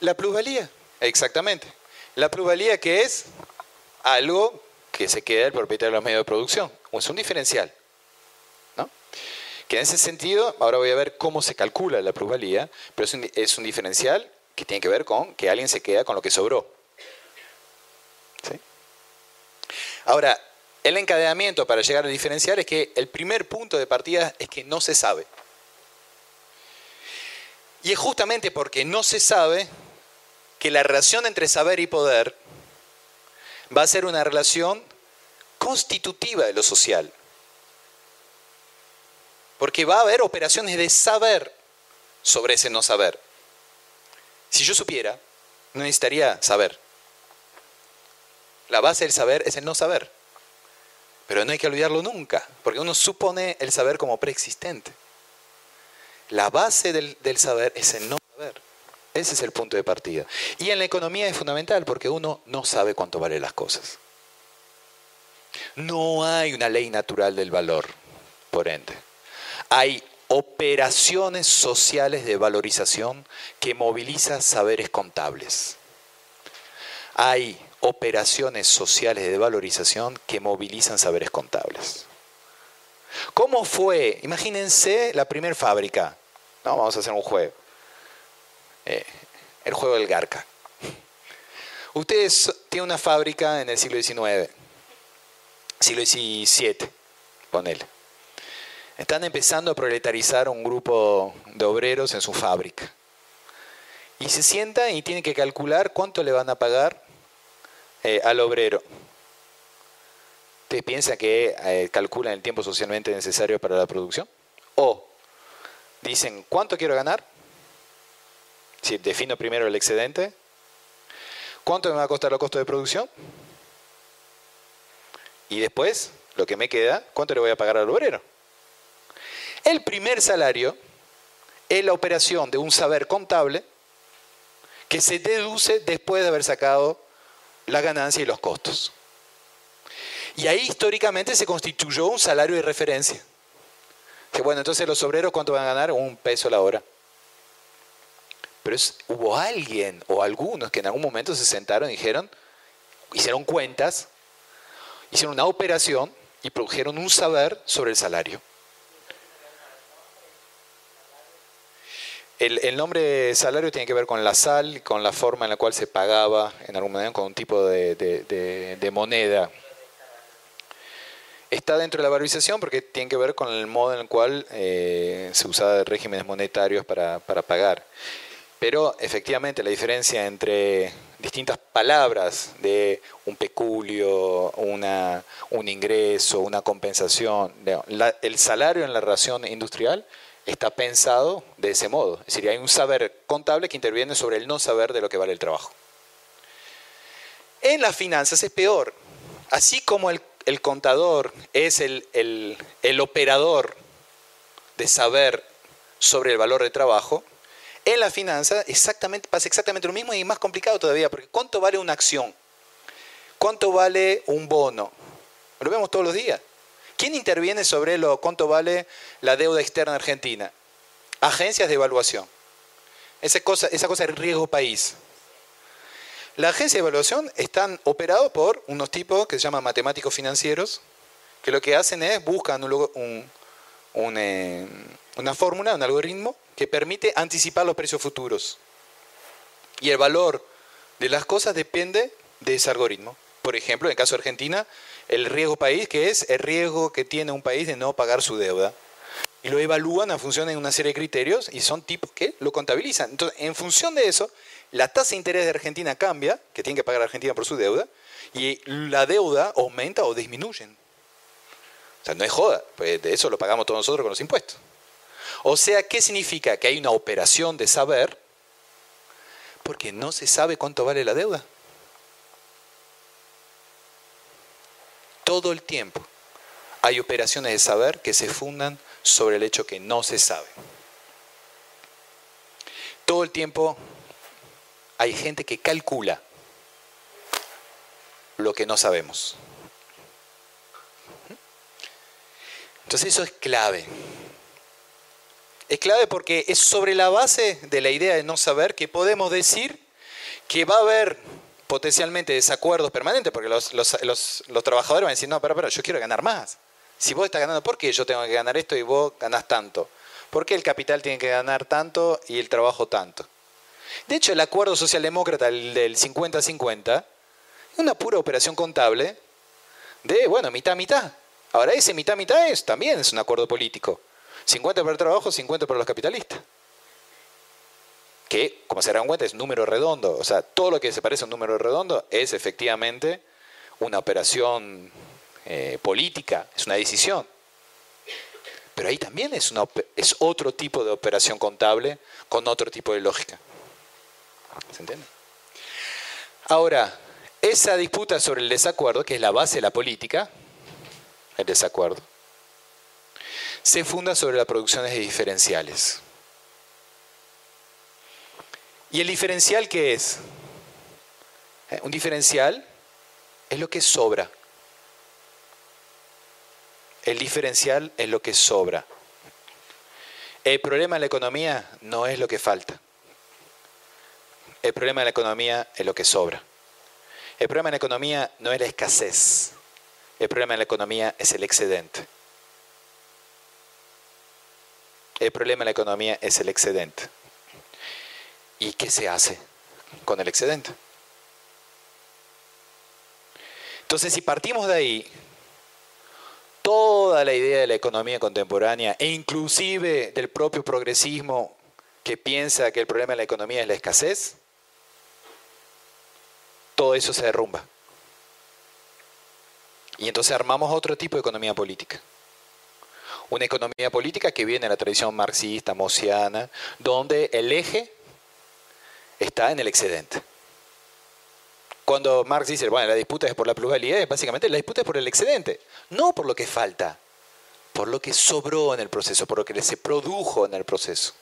La plusvalía, exactamente. La plusvalía que es algo que se queda el propietario de los medios de producción, es un diferencial. ¿no? Que en ese sentido, ahora voy a ver cómo se calcula la plusvalía, pero es un, diferencial que tiene que ver con que alguien se queda con lo que sobró. Ahora, el encadenamiento para llegar al diferencial es que el primer punto de partida es que no se sabe. Y es justamente porque no se sabe que la relación entre saber y poder va a ser una relación constitutiva de lo social. Porque va a haber operaciones de saber sobre ese no saber. Si yo supiera, no necesitaría saber. La base del saber es el no saber. Pero no hay que olvidarlo nunca, porque uno supone el saber como preexistente. La base del, saber es el no saber. Ese es el punto de partida. Y en la economía es fundamental porque uno no sabe cuánto valen las cosas. No hay una ley natural del valor, por ende. Hay operaciones sociales de valorización que movilizan saberes contables. Hay operaciones sociales de valorización que movilizan saberes contables. ¿Cómo fue? Imagínense la primera fábrica. No, vamos a hacer un juego. Eh, el juego del Garca. Ustedes tienen una fábrica en el siglo XIX, siglo XVII, ponele. Están empezando a proletarizar un grupo de obreros en su fábrica. Y se sientan y tienen que calcular cuánto le van a pagar eh, al obrero. ¿Ustedes piensan que eh, calculan el tiempo socialmente necesario para la producción? O dicen, ¿cuánto quiero ganar? Si defino primero el excedente. ¿Cuánto me va a costar los costos de producción? Y después, lo que me queda, ¿cuánto le voy a pagar al obrero? El primer salario es la operación de un saber contable que se deduce después de haber sacado la ganancia y los costos. Y ahí históricamente se constituyó un salario de referencia. Que bueno, entonces los obreros cuánto van a ganar? Un peso la hora. Pero hubo alguien o algunos que en algún momento se sentaron y dijeron, hicieron cuentas, hicieron una operación y produjeron un saber sobre el salario. El, nombre salario tiene que ver con la sal, con la forma en la cual se pagaba en algún momento, con un tipo de, moneda. Está dentro de la valorización porque tiene que ver con el modo en el cual eh, se usaba regímenes monetarios para, pagar. Pero efectivamente la diferencia entre distintas palabras de un peculio, una, un ingreso, una compensación, el salario en la relación industrial está pensado de ese modo. Es decir, hay un saber contable que interviene sobre el no saber de lo que vale el trabajo. En las finanzas es peor. Así como el, contador es el, operador de saber sobre el valor de trabajo, en la finanza pasa exactamente lo mismo y más complicado todavía, porque ¿cuánto vale una acción? ¿Cuánto vale un bono? Lo vemos todos los días. ¿Quién interviene sobre lo cuánto vale la deuda externa argentina? Agencias de evaluación. Esa cosa, esa cosa es riesgo país. La agencia de evaluación están operados por unos tipos que se llaman matemáticos financieros, que lo que hacen es buscan eh, una fórmula, un algoritmo que permite anticipar los precios futuros. Y el valor de las cosas depende de ese algoritmo. Por ejemplo, en el caso de Argentina, el riesgo país, que es el riesgo que tiene un país de no pagar su deuda. Y lo evalúan a función de una serie de criterios y son tipos que lo contabilizan. Entonces, en función de eso, la tasa de interés de Argentina cambia, que tiene que pagar Argentina por su deuda, y la deuda aumenta o disminuye. O sea, no es joda, pues de eso lo pagamos todos nosotros con los impuestos. O sea, ¿qué significa? Que hay una operación de saber porque no se sabe cuánto vale la deuda. Todo el tiempo hay operaciones de saber que se fundan sobre el hecho que no se sabe. Todo el tiempo hay gente que calcula lo que no sabemos. Entonces eso es clave. Es clave porque es sobre la base de la idea de no saber que podemos decir que va a haber potencialmente desacuerdos permanentes, porque los, trabajadores van a decir, no, pero, pero yo quiero ganar más. Si vos estás ganando, ¿por qué yo tengo que ganar esto y vos ganás tanto? ¿Por qué el capital tiene que ganar tanto y el trabajo tanto? De hecho, el acuerdo socialdemócrata del 50-50 es una pura operación contable de, bueno, mitad-mitad. Ahora, ese mitad-mitad es, también es un acuerdo político. 50 para el trabajo, 50 para los capitalistas. Que, como se darán cuenta, es número redondo. O sea, todo lo que se parece a un número redondo es efectivamente una operación eh, política, es una decisión. Pero ahí también es, una, es otro tipo de operación contable con otro tipo de lógica. ¿Se entiende? Ahora, esa disputa sobre el desacuerdo, que es la base de la política, el desacuerdo, se funda sobre las producciones de diferenciales. ¿Y el diferencial qué es? Eh, un diferencial es lo que sobra. El diferencial es lo que sobra. El problema de la economía no es lo que falta. El problema de la economía es lo que sobra. El problema de la economía no es la escasez. El problema de la economía es el excedente. El problema de la economía es el excedente. ¿Y qué se hace con el excedente? Entonces, si partimos de ahí, toda la idea de la economía contemporánea e inclusive del propio progresismo que piensa que el problema de la economía es la escasez, todo eso se derrumba. Y entonces armamos otro tipo de economía política. Una economía política que viene de la tradición marxista, mosiana, donde el eje está en el excedente. Cuando Marx dice, bueno, la disputa es por la plusvalía, básicamente la disputa es por el excedente, no por lo que falta, por lo que sobró en el proceso, por lo que se produjo en el proceso,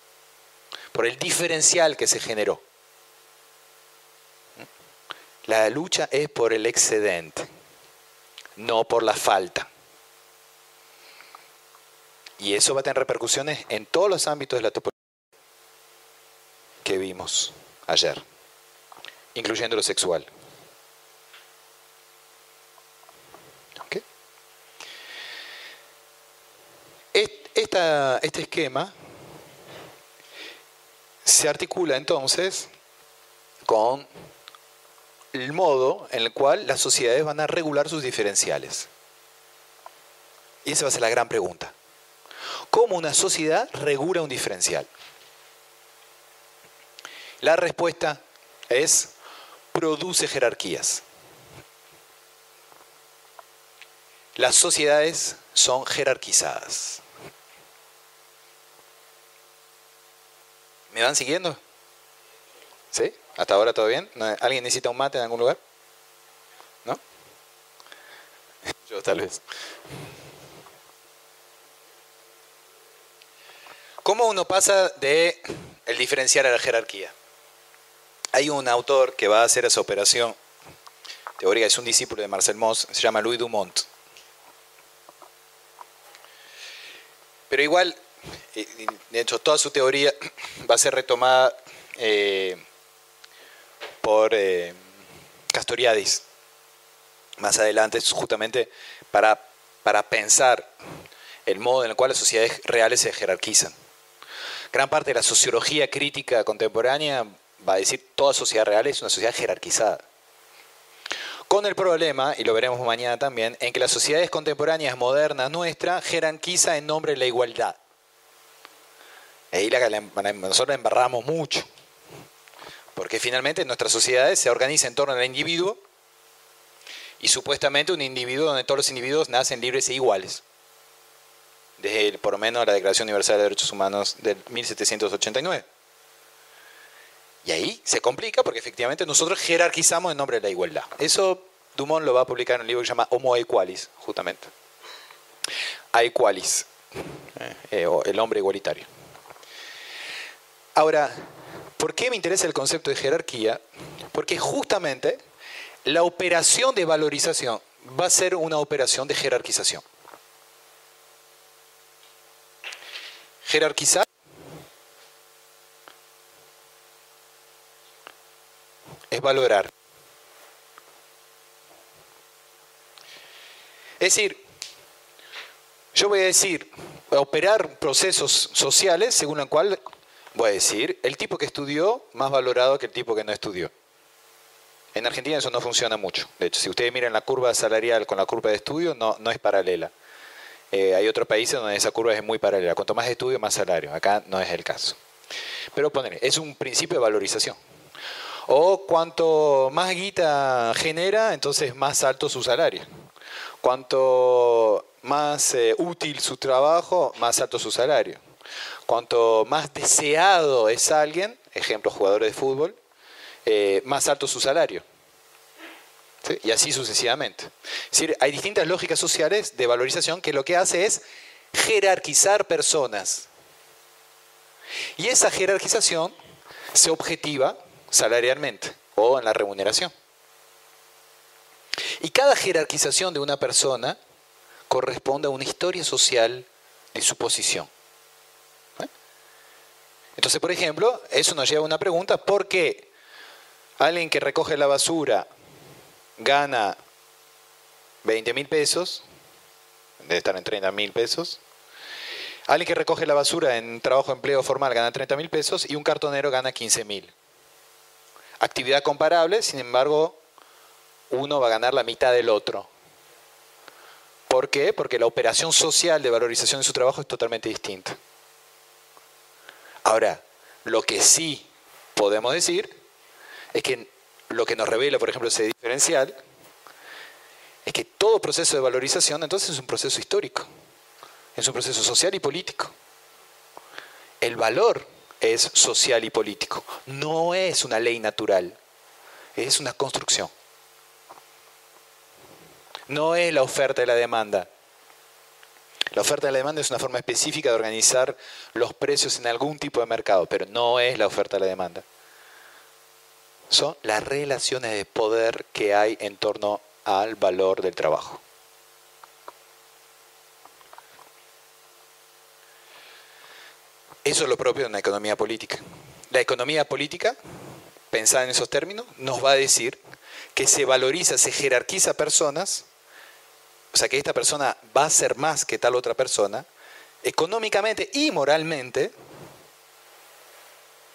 por el diferencial que se generó. La lucha es por el excedente, no por la falta. Y eso va a tener repercusiones en todos los ámbitos de la topología que vimos ayer, incluyendo lo sexual. este esquema se articula entonces con el modo en el cual las sociedades van a regular sus diferenciales. Y esa va a ser la gran pregunta. ¿Cómo una sociedad regula un diferencial? La respuesta es produce jerarquías. Las sociedades son jerarquizadas. ¿Me van siguiendo? ¿Sí? ¿Hasta ahora todo bien? ¿Alguien necesita un mate en algún lugar? ¿No? Yo tal vez. ¿Cómo uno pasa de el diferenciar a la jerarquía? Hay un autor que va a hacer esa operación teórica, es un discípulo de Marcel Mauss, se llama Louis Dumont. Pero igual, de hecho, toda su teoría va a ser retomada eh, por eh, Castoriadis más adelante, justamente para, para pensar el modo en el cual las sociedades reales se jerarquizan. Gran parte de la sociología crítica contemporánea va a decir toda sociedad real es una sociedad jerarquizada. Con el problema, y lo veremos mañana también, en que las sociedades contemporáneas modernas nuestras jerarquiza en nombre de la igualdad. Ahí la, nosotros embarramos mucho. Porque finalmente nuestras sociedades se organizan en torno al individuo y supuestamente un individuo donde todos los individuos nacen libres e iguales. Desde por lo menos la Declaración Universal de Derechos Humanos de 1789. Y ahí se complica porque efectivamente nosotros jerarquizamos en nombre de la igualdad. Eso Dumont lo va a publicar en un libro que se llama Homo Equalis, justamente. Aequalis, eh, eh, o el hombre igualitario. Ahora, ¿por qué me interesa el concepto de jerarquía? Porque justamente la operación de valorización va a ser una operación de jerarquización. Jerarquizar es valorar. Es decir, yo voy a decir, operar procesos sociales según el cual voy a decir, el tipo que estudió más valorado que el tipo que no estudió. En Argentina eso no funciona mucho. De hecho, si ustedes miran la curva salarial con la curva de estudio, no, no es paralela. Eh, hay otros países donde esa curva es muy paralela. Cuanto más estudio, más salario. Acá no es el caso. Pero poner, es un principio de valorización. O cuanto más guita genera, entonces más alto su salario. Cuanto más eh, útil su trabajo, más alto su salario. Cuanto más deseado es alguien, ejemplo, jugadores de fútbol, eh, más alto su salario. Y así sucesivamente. Es decir, hay distintas lógicas sociales de valorización que lo que hace es jerarquizar personas. Y esa jerarquización se objetiva salarialmente o en la remuneración. Y cada jerarquización de una persona corresponde a una historia social de su posición. ¿Eh? Entonces, por ejemplo, eso nos lleva a una pregunta, ¿por qué alguien que recoge la basura gana 20 mil pesos, debe estar en 30 mil pesos, alguien que recoge la basura en trabajo empleo formal gana 30 mil pesos y un cartonero gana 15 mil? Actividad comparable, sin embargo, uno va a ganar la mitad del otro. ¿Por qué? Porque la operación social de valorización de su trabajo es totalmente distinta. Ahora, lo que sí podemos decir es que lo que nos revela, por ejemplo, ese diferencial, es que todo proceso de valorización entonces es un proceso histórico, es un proceso social y político. El valor es social y político, no es una ley natural, es una construcción. No es la oferta y la demanda. La oferta y la demanda es una forma específica de organizar los precios en algún tipo de mercado, pero no es la oferta y la demanda. Son las relaciones de poder que hay en torno al valor del trabajo. Eso es lo propio de una economía política. La economía política, pensada en esos términos, nos va a decir que se valoriza, se jerarquiza personas o sea que esta persona va a ser más que tal otra persona, económicamente y moralmente,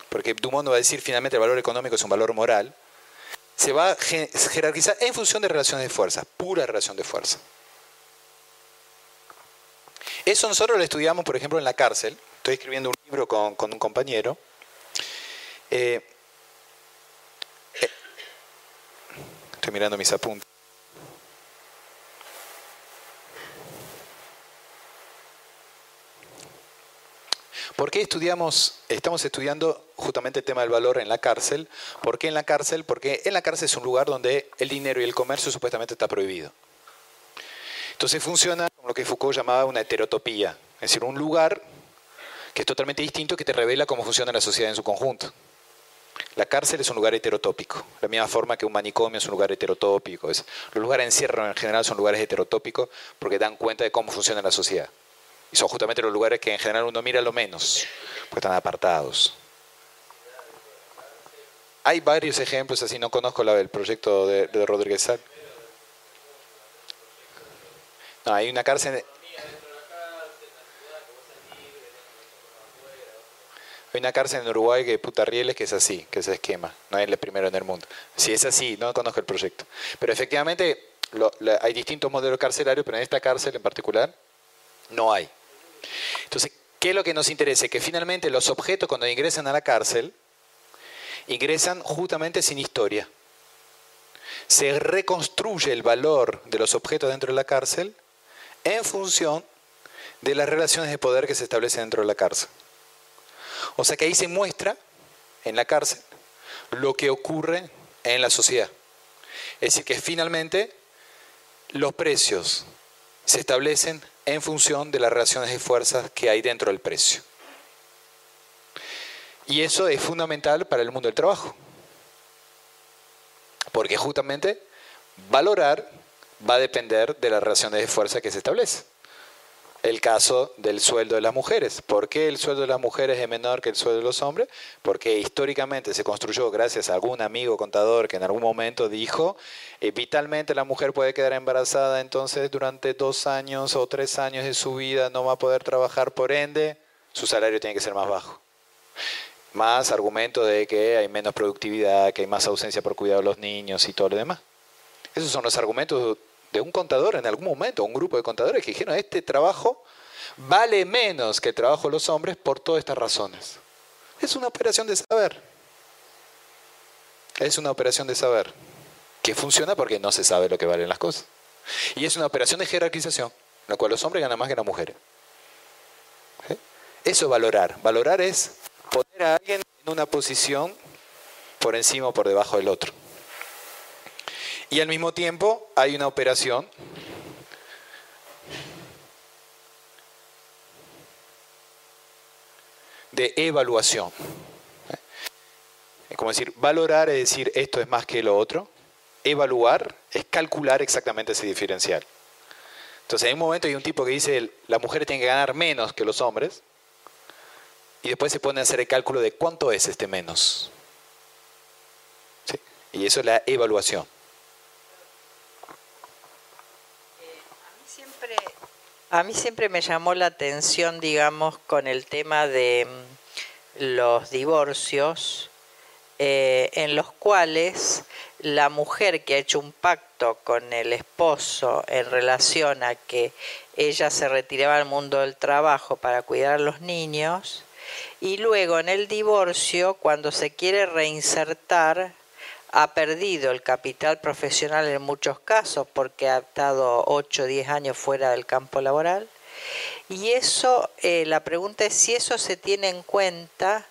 porque Dumont va a decir finalmente el valor económico es un valor moral, se va a jerarquizar en función de relaciones de fuerza, pura relación de fuerza. Eso nosotros lo estudiamos, por ejemplo, en la cárcel. Estoy escribiendo un libro con, un compañero. Eh, eh, estoy mirando mis apuntes. ¿Por qué estudiamos, estamos estudiando justamente el tema del valor en la cárcel? ¿Por qué en la cárcel? Porque en la cárcel es un lugar donde el dinero y el comercio supuestamente está prohibido. Entonces funciona como lo que Foucault llamaba una heterotopía, es decir, un lugar que es totalmente distinto que te revela cómo funciona la sociedad en su conjunto. La cárcel es un lugar heterotópico, la misma forma que un manicomio es un lugar heterotópico. los lugares de encierro en general son lugares heterotópicos porque dan cuenta de cómo funciona la sociedad. Y son justamente los lugares que en general uno mira lo menos, porque están apartados. Hay varios ejemplos así, no conozco el proyecto de, de Rodríguez Sal. No, hay una cárcel... Hay una cárcel en Uruguay que Putarrieles que es así, que es esquema, no es el primero en el mundo. Si es así, no conozco el proyecto. Pero efectivamente hay distintos modelos carcelarios, pero en esta cárcel en particular no hay. Entonces, ¿qué es lo que nos interesa? Que finalmente los objetos cuando ingresan a la cárcel, ingresan justamente sin historia. Se reconstruye el valor de los objetos dentro de la cárcel en función de las relaciones de poder que se establecen dentro de la cárcel. O sea que ahí se muestra en la cárcel lo que ocurre en la sociedad. Es decir, que finalmente los precios se establecen en función de las relaciones de fuerzas que hay dentro del precio. Y eso es fundamental para el mundo del trabajo. Porque justamente valorar va a depender de las relaciones de fuerza que se establecen el caso del sueldo de las mujeres. ¿Por qué el sueldo de las mujeres es menor que el sueldo de los hombres? Porque históricamente se construyó gracias a algún amigo contador que en algún momento dijo, eh, vitalmente la mujer puede quedar embarazada, entonces durante dos años o tres años de su vida no va a poder trabajar, por ende, su salario tiene que ser más bajo. Más argumento de que hay menos productividad, que hay más ausencia por cuidado de los niños y todo lo demás. Esos son los argumentos de un contador en algún momento, un grupo de contadores que dijeron, este trabajo vale menos que el trabajo de los hombres por todas estas razones. Es una operación de saber. Es una operación de saber que funciona porque no se sabe lo que valen las cosas. Y es una operación de jerarquización, en la cual los hombres ganan más que las mujeres. Eso es valorar. Valorar es poner a alguien en una posición por encima o por debajo del otro. Y al mismo tiempo hay una operación de evaluación. Es como decir, valorar es decir esto es más que lo otro. Evaluar es calcular exactamente ese diferencial. Entonces, en un momento hay un tipo que dice, la mujer tiene que ganar menos que los hombres, y después se pone a hacer el cálculo de cuánto es este menos. Y eso es la evaluación. A mí siempre me llamó la atención, digamos, con el tema de mm, los divorcios, eh, en los cuales la mujer que ha hecho un pacto con el esposo en relación a que ella se retiraba al mundo del trabajo para cuidar a los niños, y luego en el divorcio, cuando se quiere reinsertar, ha perdido el capital profesional en muchos casos porque ha estado 8 o 10 años fuera del campo laboral. Y eso, eh, la pregunta es si eso se tiene en cuenta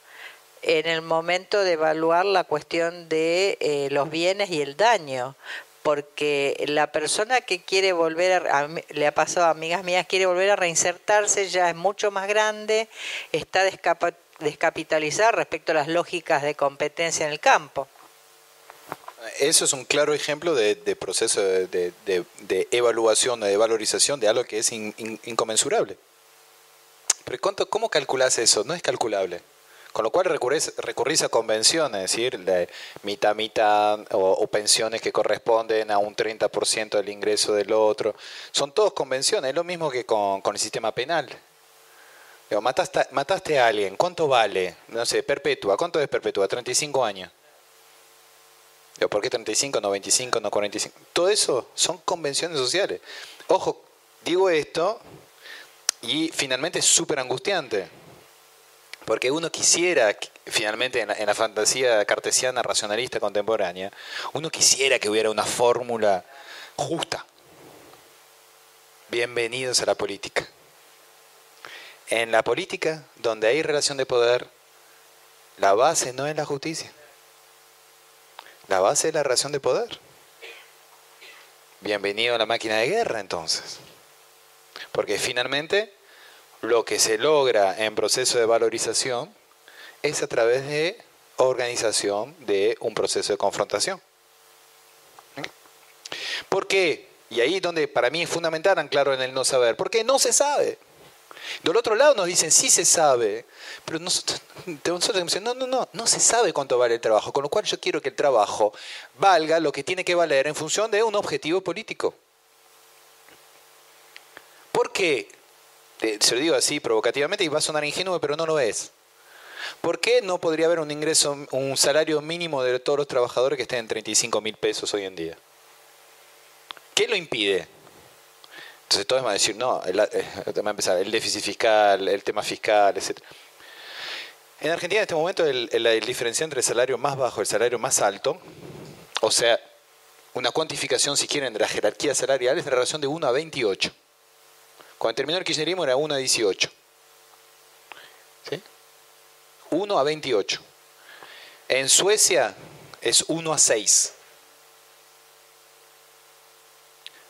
en el momento de evaluar la cuestión de eh, los bienes y el daño, porque la persona que quiere volver, a, le ha pasado a amigas mías, quiere volver a reinsertarse, ya es mucho más grande, está descapitalizada respecto a las lógicas de competencia en el campo. Eso es un claro ejemplo de, proceso de, evaluación, de valorización de algo que es inconmensurable. Pero ¿cómo calculas eso? No es calculable. Con lo cual recurrís, a convenciones, es decir, mitad, mitad, o, pensiones que corresponden a un 30% del ingreso del otro. Son todos convenciones, es lo mismo que con, el sistema penal. mataste, mataste a alguien, ¿cuánto vale? No sé, perpetua, ¿cuánto es perpetua? 35 años. ¿Por qué 35, no 25, no 45? Todo eso son convenciones sociales. Ojo, digo esto y finalmente es súper angustiante. Porque uno quisiera, finalmente en la, fantasía cartesiana racionalista contemporánea, uno quisiera que hubiera una fórmula justa. Bienvenidos a la política. En la política, donde hay relación de poder, la base no es la justicia. La base es la relación de poder. Bienvenido a la máquina de guerra entonces. Porque finalmente lo que se logra en proceso de valorización es a través de organización de un proceso de confrontación. ¿Por qué? Y ahí es donde para mí es fundamental claro en el no saber. Porque no se sabe. Del otro lado nos dicen, sí se sabe, pero nosotros, nosotros decimos, no, no, no, no se sabe cuánto vale el trabajo, con lo cual yo quiero que el trabajo valga lo que tiene que valer en función de un objetivo político. ¿Por qué? Se lo digo así provocativamente y va a sonar ingenuo, pero no lo es. ¿Por qué no podría haber un ingreso, un salario mínimo de todos los trabajadores que estén en 35 mil pesos hoy en día? ¿Qué lo impide? Entonces todos van a decir, no, el, eh, va a empezar el déficit fiscal, el tema fiscal, etc. En Argentina en este momento el, el, diferencia entre el salario más bajo y el salario más alto, o sea, una cuantificación, si quieren, de la jerarquía salarial es de relación de 1 a 28. Cuando terminó el kirchnerismo era 1 a 18. ¿Sí? 1 a 28. En Suecia es 1 a 6.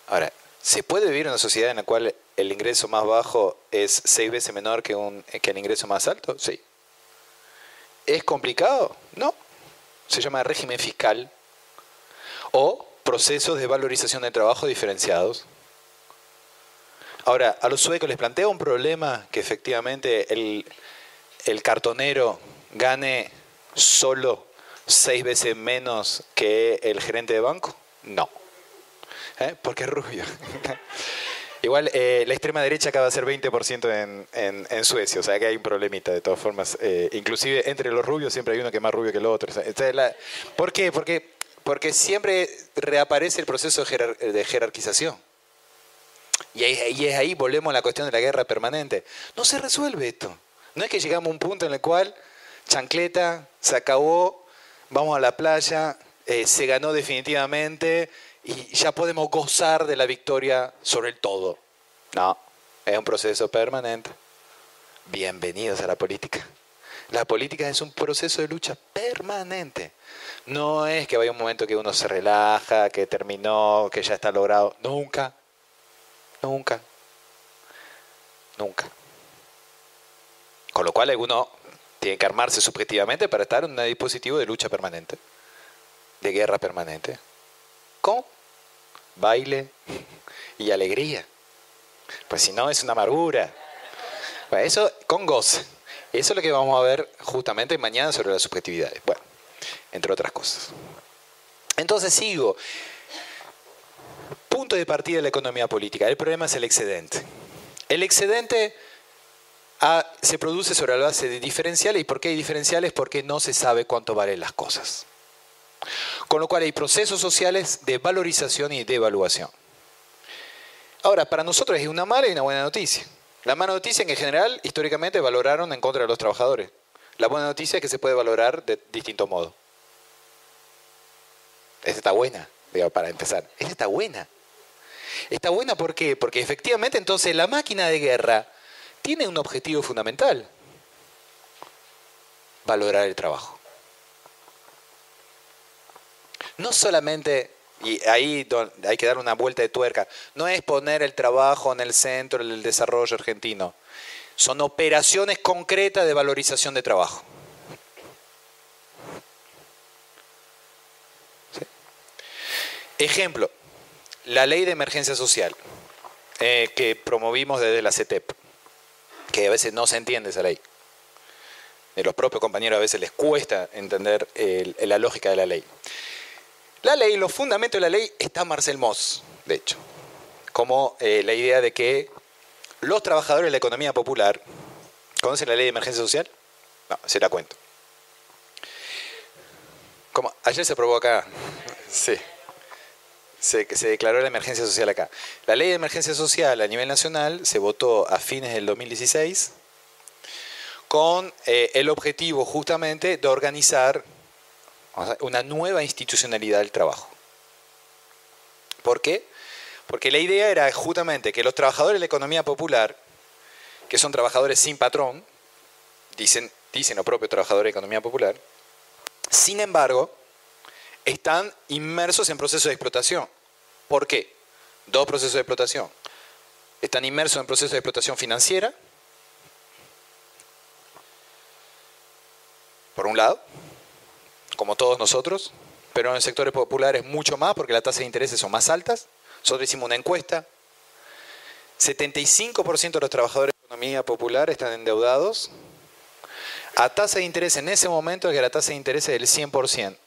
Ahora, ¿Se puede vivir en una sociedad en la cual el ingreso más bajo es seis veces menor que, un, que el ingreso más alto? Sí. ¿Es complicado? No. Se llama régimen fiscal o procesos de valorización del trabajo diferenciados. Ahora, a los suecos les plantea un problema que efectivamente el, el cartonero gane solo seis veces menos que el gerente de banco? No. ¿Eh? porque es rubio. Igual eh, la extrema derecha acaba de ser 20% en, en, Suecia, o sea que hay un problemita de todas formas. Eh, inclusive entre los rubios siempre hay uno que es más rubio que el otro. ¿Por qué? Porque, porque siempre reaparece el proceso de, jerarquización. Y, es ahí, volvemos a la cuestión de la guerra permanente. No se resuelve esto. No es que llegamos a un punto en el cual chancleta, se acabó, vamos a la playa, eh, se ganó definitivamente y ya podemos gozar de la victoria sobre el todo. No, es un proceso permanente. Bienvenidos a la política. La política es un proceso de lucha permanente. No es que vaya un momento que uno se relaja, que terminó, que ya está logrado. Nunca. Nunca. Nunca. Con lo cual uno tiene que armarse subjetivamente para estar en un dispositivo de lucha permanente, de guerra permanente. Con baile y alegría. Pues si no es una amargura. eso con goce. Eso es lo que vamos a ver justamente mañana sobre las subjetividades. Bueno, entre otras cosas. Entonces sigo. Punto de partida de la economía política. El problema es el excedente. El excedente ah, se produce sobre la base de diferenciales. ¿Y por qué hay diferenciales? Porque no se sabe cuánto valen las cosas. Con lo cual hay procesos sociales de valorización y de evaluación. Ahora, para nosotros es una mala y una buena noticia. La mala noticia es que en general, históricamente, valoraron en contra de los trabajadores. La buena noticia es que se puede valorar de distinto modo. Esta está buena, digo, para empezar. Esta está buena. Está buena ¿por qué? Porque efectivamente entonces la máquina de guerra tiene un objetivo fundamental. Valorar el trabajo. No solamente, y ahí hay que dar una vuelta de tuerca, no es poner el trabajo en el centro del desarrollo argentino. Son operaciones concretas de valorización de trabajo. Ejemplo, la ley de emergencia social eh, que promovimos desde la CETEP, que a veces no se entiende esa ley. De los propios compañeros a veces les cuesta entender la lógica de la ley. La ley, los fundamentos de la ley está Marcel Moss, de hecho, como eh, la idea de que los trabajadores de la economía popular, ¿conocen la ley de emergencia social? No, se la cuento. Como ayer se aprobó acá. Sí se, declaró la emergencia social acá. La ley de emergencia social a nivel nacional se votó a fines del 2016 con eh, el objetivo justamente de organizar una nueva institucionalidad del trabajo. ¿Por qué? Porque la idea era justamente que los trabajadores de la economía popular, que son trabajadores sin patrón, dicen, dicen los propios trabajadores de economía popular, sin embargo, están inmersos en procesos de explotación. ¿Por qué? Dos procesos de explotación. Están inmersos en procesos de explotación financiera, por un lado, como todos nosotros, pero en sectores populares mucho más porque las tasas de intereses son más altas. Nosotros hicimos una encuesta. 75% de los trabajadores de economía popular están endeudados a tasa de interés en ese momento es que la tasa de interés es del 100%.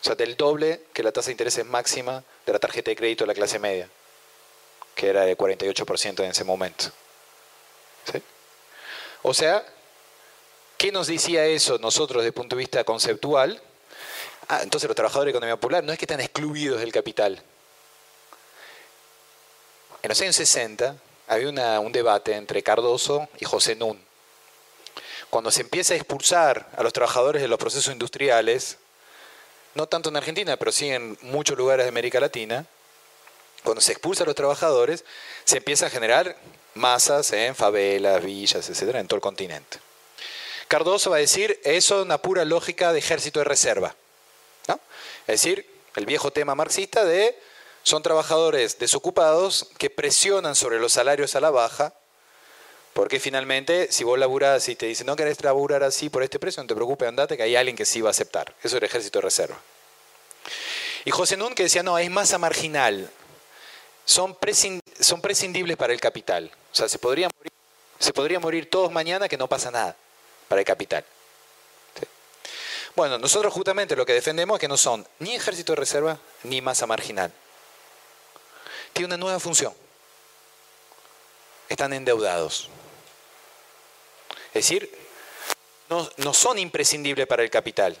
O sea, del doble que la tasa de interés máxima de la tarjeta de crédito de la clase media, que era de 48% en ese momento. O sea, ¿qué nos decía eso nosotros desde el punto de vista conceptual? Ah, entonces los trabajadores de economía popular no es que están excluidos del capital. En los años 60 había un debate entre Cardoso y José Nun. Cuando se empieza a expulsar a los trabajadores de los procesos industriales, no tanto en Argentina, pero sí en muchos lugares de América Latina, cuando se expulsa a los trabajadores, se empieza a generar masas en favelas, villas, etcétera, en todo el continente. Cardoso va a decir, eso es una pura lógica de ejército de reserva. Es decir, el viejo tema marxista de son trabajadores desocupados que presionan sobre los salarios a la baja, porque finalmente, si vos laburás y te dicen, no querés laburar así por este precio, no te preocupes, andate, que hay alguien que sí va a aceptar. Eso es el ejército de reserva. Y José Nun que decía, no, es masa marginal. Son, prescindibles para el capital. O sea, se podría, se podría morir todos mañana que no pasa nada para el capital. Bueno, nosotros justamente lo que defendemos es que no son ni ejército de reserva ni masa marginal. Tiene una nueva función. Están endeudados. Es decir, no, son imprescindibles para el capital.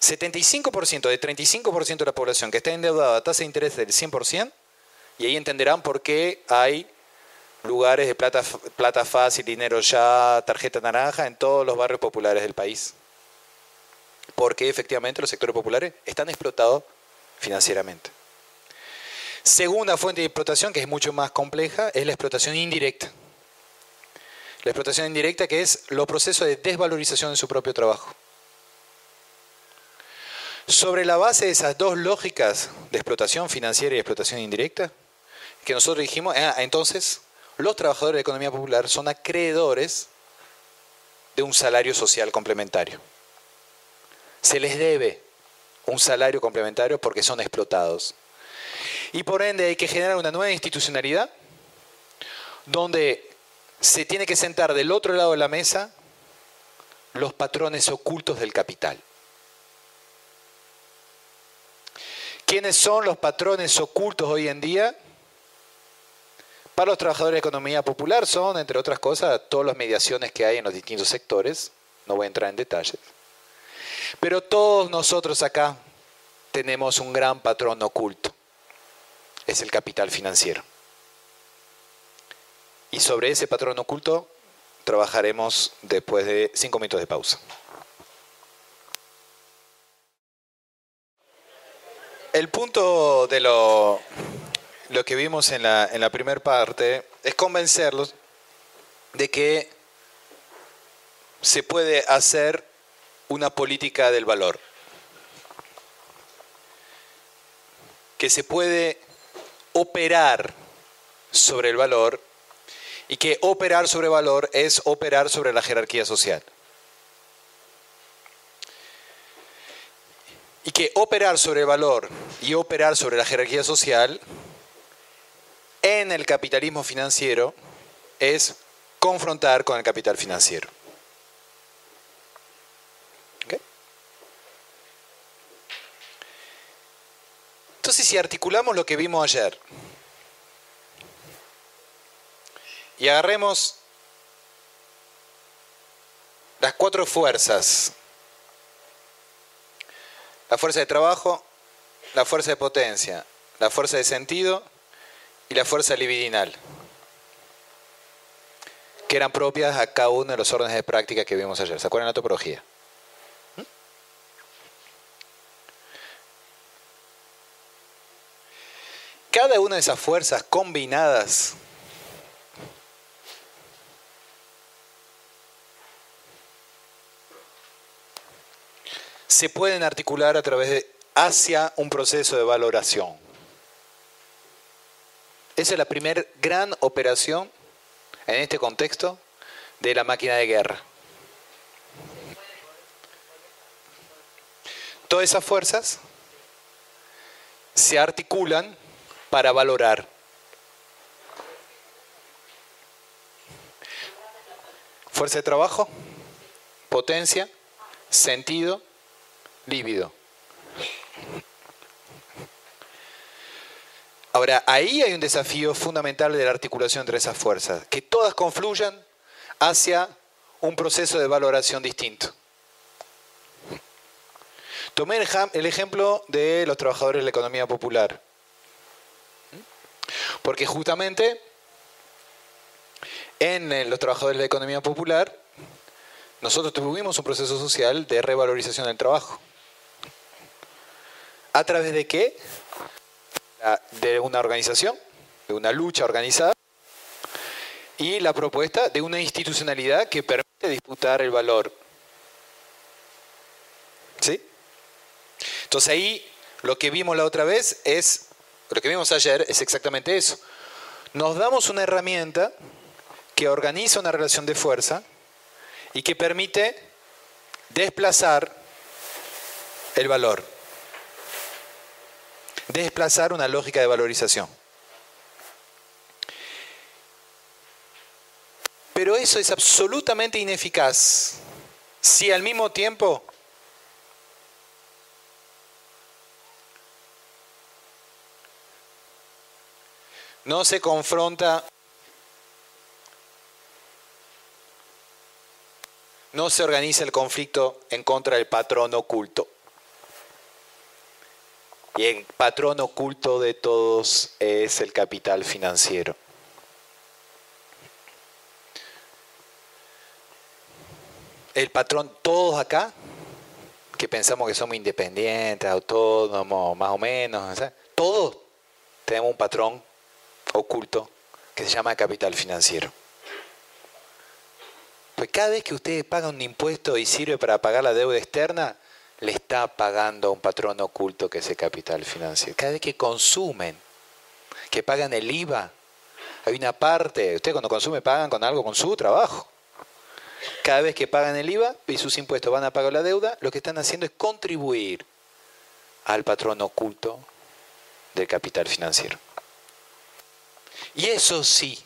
75% de 35% de la población que está endeudada a tasa de interés del 100%, y ahí entenderán por qué hay lugares de plata, plata fácil, dinero ya, tarjeta naranja en todos los barrios populares del país. Porque efectivamente los sectores populares están explotados financieramente. Segunda fuente de explotación, que es mucho más compleja, es la explotación indirecta. La explotación indirecta, que es los procesos de desvalorización de su propio trabajo. Sobre la base de esas dos lógicas de explotación financiera y explotación indirecta, que nosotros dijimos, ah, entonces los trabajadores de economía popular son acreedores de un salario social complementario. Se les debe un salario complementario porque son explotados. Y por ende hay que generar una nueva institucionalidad donde se tiene que sentar del otro lado de la mesa los patrones ocultos del capital. ¿Quiénes son los patrones ocultos hoy en día? Para los trabajadores de economía popular son, entre otras cosas, todas las mediaciones que hay en los distintos sectores. No voy a entrar en detalles. Pero todos nosotros acá tenemos un gran patrón oculto. Es el capital financiero. Y sobre ese patrón oculto trabajaremos después de cinco minutos de pausa. El punto de lo, lo que vimos en la, en la primera parte es convencerlos de que se puede hacer una política del valor, que se puede operar sobre el valor y que operar sobre valor es operar sobre la jerarquía social. Y que operar sobre valor y operar sobre la jerarquía social en el capitalismo financiero es confrontar con el capital financiero. Entonces, si articulamos lo que vimos ayer, y agarremos las cuatro fuerzas. La fuerza de trabajo, la fuerza de potencia, la fuerza de sentido y la fuerza libidinal, que eran propias a cada uno de los órdenes de práctica que vimos ayer. ¿Se acuerdan de la topología? ¿Mm? Cada una de esas fuerzas combinadas se pueden articular a través de hacia un proceso de valoración. Esa es la primera gran operación en este contexto de la máquina de guerra. Todas esas fuerzas se articulan para valorar. Fuerza de trabajo, potencia, sentido lívido. Ahora, ahí hay un desafío fundamental de la articulación entre esas fuerzas, que todas confluyan hacia un proceso de valoración distinto. Tomé el ejemplo de los trabajadores de la economía popular, porque justamente en los trabajadores de la economía popular nosotros tuvimos un proceso social de revalorización del trabajo. ¿A través de qué? De una organización, de una lucha organizada y la propuesta de una institucionalidad que permite disputar el valor. ¿Sí? Entonces ahí lo que vimos la otra vez es, lo que vimos ayer es exactamente eso. Nos damos una herramienta que organiza una relación de fuerza y que permite desplazar el valor desplazar una lógica de valorización. Pero eso es absolutamente ineficaz si al mismo tiempo no se confronta, no se organiza el conflicto en contra del patrón oculto. Y el patrón oculto de todos es el capital financiero. El patrón, todos acá, que pensamos que somos independientes, autónomos, más o menos, todos tenemos un patrón oculto que se llama capital financiero. Pues cada vez que ustedes pagan un impuesto y sirve para pagar la deuda externa, le está pagando a un patrón oculto que es el capital financiero. Cada vez que consumen, que pagan el IVA, hay una parte, ustedes cuando consumen pagan con algo con su trabajo. Cada vez que pagan el IVA y sus impuestos van a pagar la deuda, lo que están haciendo es contribuir al patrón oculto del capital financiero. Y eso sí,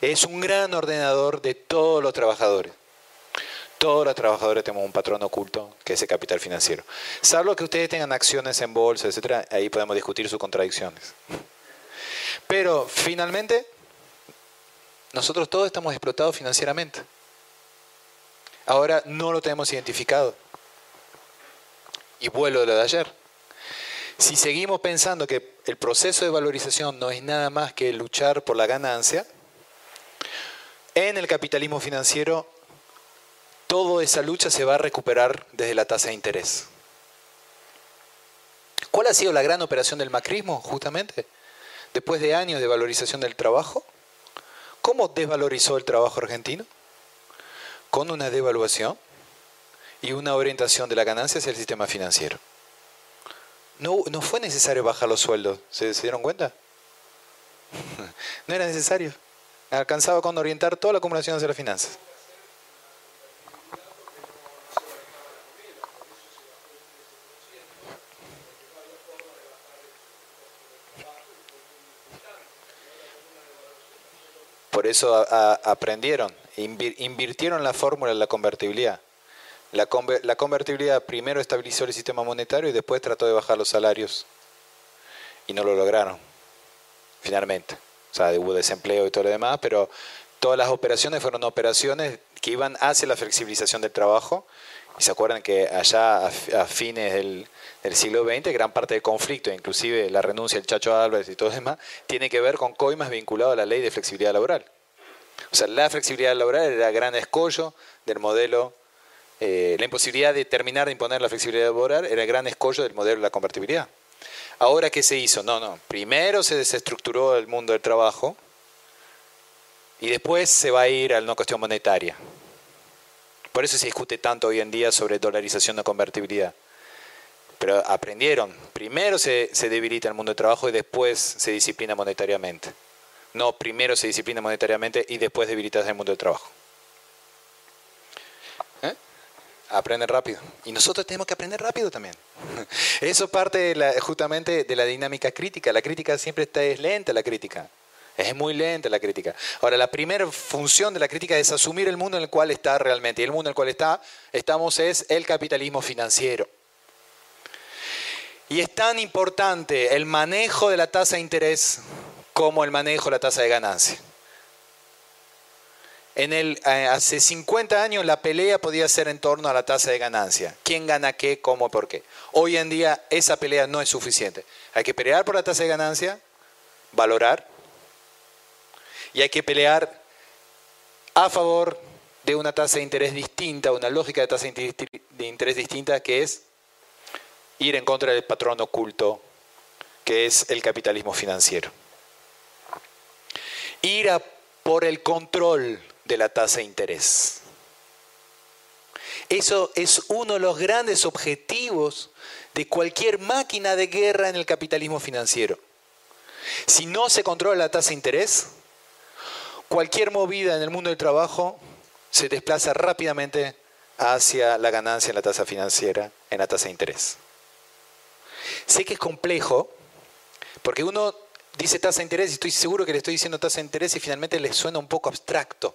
es un gran ordenador de todos los trabajadores. Todos los trabajadores tenemos un patrón oculto que es el capital financiero. Salvo que ustedes tengan acciones en bolsa, etcétera, ahí podemos discutir sus contradicciones. Pero finalmente, nosotros todos estamos explotados financieramente. Ahora no lo tenemos identificado. Y vuelo de lo de ayer. Si seguimos pensando que el proceso de valorización no es nada más que luchar por la ganancia, en el capitalismo financiero toda esa lucha se va a recuperar desde la tasa de interés. ¿Cuál ha sido la gran operación del macrismo, justamente? Después de años de valorización del trabajo, ¿cómo desvalorizó el trabajo argentino? Con una devaluación y una orientación de la ganancia hacia el sistema financiero. No, no fue necesario bajar los sueldos, ¿se, ¿se dieron cuenta? no era necesario. Alcanzaba con orientar toda la acumulación hacia las finanzas. Por eso aprendieron, invirtieron la fórmula de la convertibilidad. La, convertibilidad primero estabilizó el sistema monetario y después trató de bajar los salarios. Y no lo lograron, finalmente. O sea, hubo desempleo y todo lo demás, pero todas las operaciones fueron operaciones que iban hacia la flexibilización del trabajo. Y se acuerdan que allá a, fines del, siglo XX, gran parte del conflicto, inclusive la renuncia del Chacho Álvarez y todo demás, tiene que ver con coimas vinculado a la ley de flexibilidad laboral. O sea, la flexibilidad laboral era el gran escollo del modelo, eh, la imposibilidad de terminar de imponer la flexibilidad laboral era el gran escollo del modelo de la convertibilidad. Ahora, ¿qué se hizo? No, no. Primero se desestructuró el mundo del trabajo y después se va a ir a una cuestión monetaria. Por eso se discute tanto hoy en día sobre dolarización de convertibilidad. Pero aprendieron. Primero se, se debilita el mundo del trabajo y después se disciplina monetariamente. No, primero se disciplina monetariamente y después debilitas el mundo del trabajo. ¿Eh? Aprenden rápido. Y nosotros tenemos que aprender rápido también. Eso parte justamente de la dinámica crítica. La crítica siempre está, es lenta, la crítica. Es muy lenta la crítica. Ahora, la primera función de la crítica es asumir el mundo en el cual está realmente. Y el mundo en el cual está, estamos es el capitalismo financiero. Y es tan importante el manejo de la tasa de interés como el manejo de la tasa de ganancia. En el, eh, hace 50 años la pelea podía ser en torno a la tasa de ganancia. ¿Quién gana qué, cómo, por qué? Hoy en día esa pelea no es suficiente. Hay que pelear por la tasa de ganancia, valorar, y hay que pelear a favor de una tasa de interés distinta, una lógica de tasa de interés distinta que es ir en contra del patrón oculto que es el capitalismo financiero ir por el control de la tasa de interés. Eso es uno de los grandes objetivos de cualquier máquina de guerra en el capitalismo financiero. Si no se controla la tasa de interés, cualquier movida en el mundo del trabajo se desplaza rápidamente hacia la ganancia en la tasa financiera, en la tasa de interés. Sé que es complejo, porque uno dice tasa de interés y estoy seguro que le estoy diciendo tasa de interés y finalmente le suena un poco abstracto.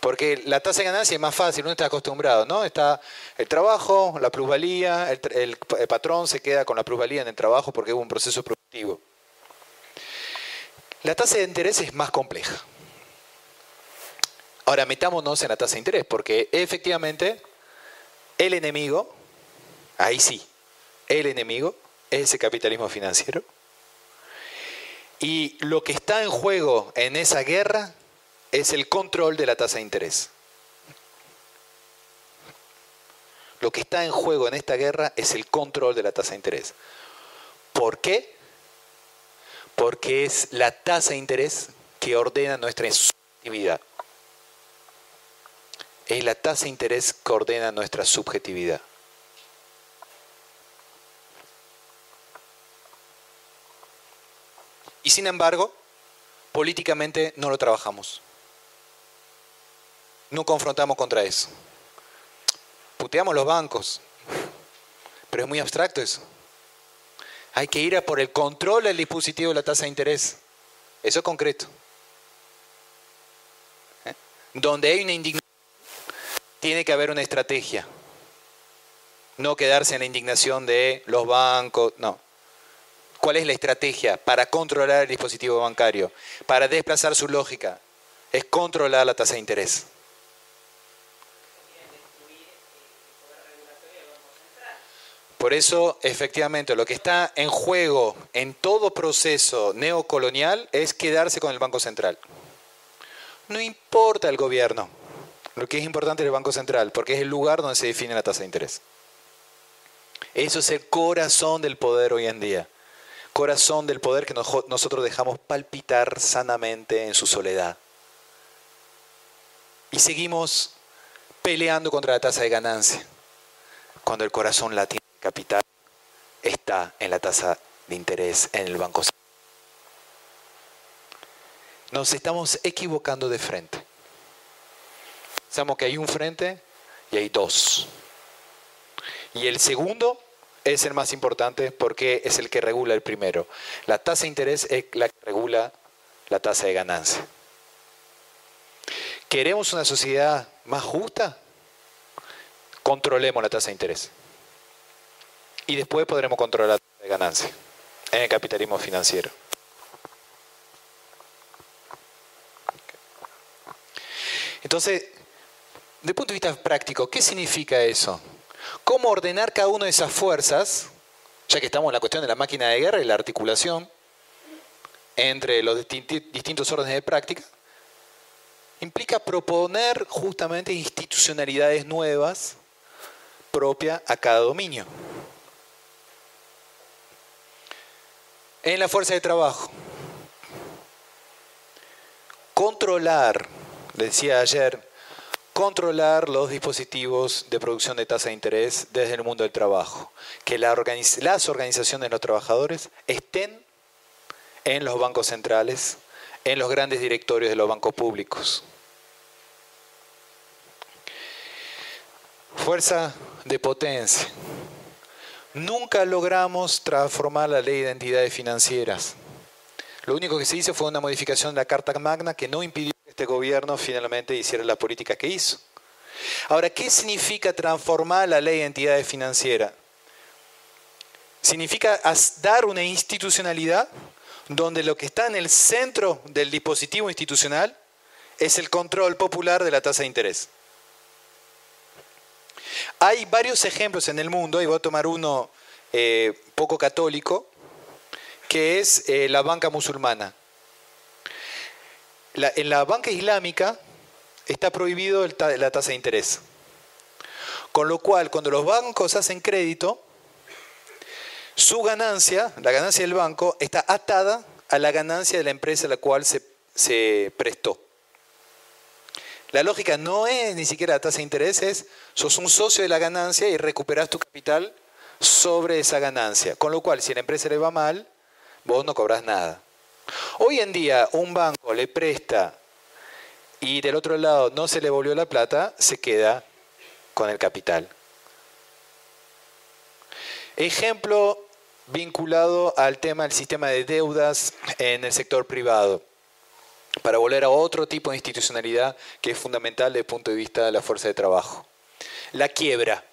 Porque la tasa de ganancia es más fácil, uno está acostumbrado, ¿no? Está el trabajo, la plusvalía, el, patrón se queda con la plusvalía en el trabajo porque hubo un proceso productivo. La tasa de interés es más compleja. Ahora metámonos en la tasa de interés, porque efectivamente el enemigo, ahí sí, el enemigo es ese capitalismo financiero y lo que está en juego en esa guerra es el control de la tasa de interés. lo que está en juego en esta guerra es el control de la tasa de interés. ¿Por qué? Porque es la tasa de interés que ordena nuestra subjetividad. Es la tasa de interés que ordena nuestra subjetividad. Y sin embargo, políticamente no lo trabajamos. No confrontamos contra eso. Puteamos los bancos, pero es muy abstracto eso. Hay que ir a por el control del dispositivo de la tasa de interés. Eso es concreto. ¿Eh? Donde hay una indignación, tiene que haber una estrategia. No quedarse en la indignación de los bancos, no. ¿Cuál es la estrategia para controlar el dispositivo bancario? Para desplazar su lógica. Es controlar la tasa de interés. Por eso, efectivamente, lo que está en juego en todo proceso neocolonial es quedarse con el Banco Central. No importa el gobierno, lo que es importante es el Banco Central, porque es el lugar donde se define la tasa de interés. Eso es el corazón del poder hoy en día. Corazón del poder que nosotros dejamos palpitar sanamente en su soledad. Y seguimos peleando contra la tasa de ganancia, cuando el corazón latino capital está en la tasa de interés en el Banco Central. Nos estamos equivocando de frente. Pensamos que hay un frente y hay dos. Y el segundo es el más importante porque es el que regula el primero. La tasa de interés es la que regula la tasa de ganancia. ¿Queremos una sociedad más justa? Controlemos la tasa de interés y después podremos controlar la ganancia en el capitalismo financiero. Entonces, el punto de vista práctico, ¿qué significa eso? ¿Cómo ordenar cada una de esas fuerzas, ya que estamos en la cuestión de la máquina de guerra y la articulación entre los distintos órdenes de práctica? Implica proponer justamente institucionalidades nuevas propias a cada dominio. en la fuerza de trabajo. Controlar, decía ayer, controlar los dispositivos de producción de tasa de interés desde el mundo del trabajo. Que las organizaciones de los trabajadores estén en los bancos centrales, en los grandes directorios de los bancos públicos. Fuerza de potencia. Nunca logramos transformar la ley de entidades financieras. Lo único que se hizo fue una modificación de la Carta Magna que no impidió este gobierno finalmente hiciera la política que hizo. Ahora, ¿qué significa transformar la ley de entidades financieras? Significa dar una institucionalidad donde lo que está en el centro del dispositivo institucional es el control popular de la tasa de interés. Hay varios ejemplos en el mundo, y voy a tomar uno eh, poco católico, que es eh, la banca musulmana. En la banca islámica está prohibido la tasa de interés. Con lo cual, cuando los bancos hacen crédito, su ganancia, la ganancia del banco, está atada a la ganancia de la empresa a la cual se prestó. La lógica no es ni siquiera la tasa de interés, es sos un socio de la ganancia y recuperas tu capital sobre esa ganancia. Con lo cual, si a la empresa le va mal, vos no cobras nada. Hoy en día, un banco le presta y del otro lado no se le volvió la plata, se queda con el capital. Ejemplo vinculado al tema del sistema de deudas en el sector privado para volver a otro tipo de institucionalidad que es fundamental desde el punto de vista de la fuerza de trabajo. La quiebra.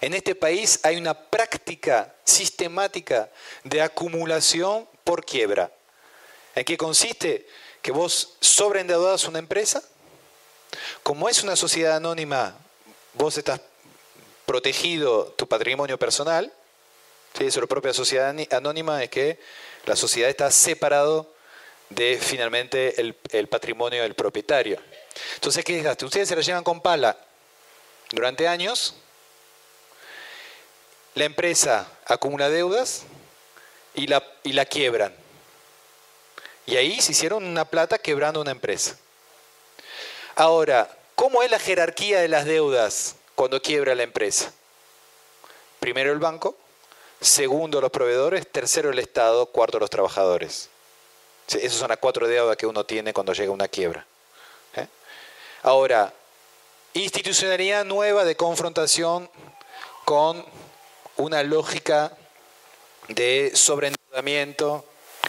En este país hay una práctica sistemática de acumulación por quiebra. ¿En qué consiste? Que vos sobreendeudas una empresa. Como es una sociedad anónima, vos estás protegido tu patrimonio personal. Eso la propia sociedad anónima es que la sociedad está separado de finalmente el, patrimonio del propietario. Entonces, ¿qué hace? Ustedes se la llevan con pala durante años la empresa acumula deudas y la, y la quiebran. Y ahí se hicieron una plata quebrando una empresa. Ahora, ¿cómo es la jerarquía de las deudas cuando quiebra la empresa? Primero el banco, segundo los proveedores, tercero el Estado, cuarto los trabajadores. Esas son las cuatro deudas que uno tiene cuando llega una quiebra. ¿eh? Ahora, institucionalidad nueva de confrontación con una lógica de sobreendeudamiento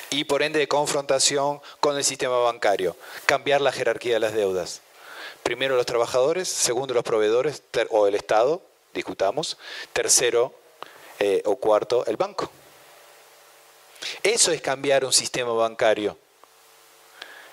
y por ende de confrontación con el sistema bancario. Cambiar la jerarquía de las deudas. Primero los trabajadores, segundo los proveedores o el Estado, discutamos. Tercero eh, o cuarto el banco. Eso es cambiar un sistema bancario.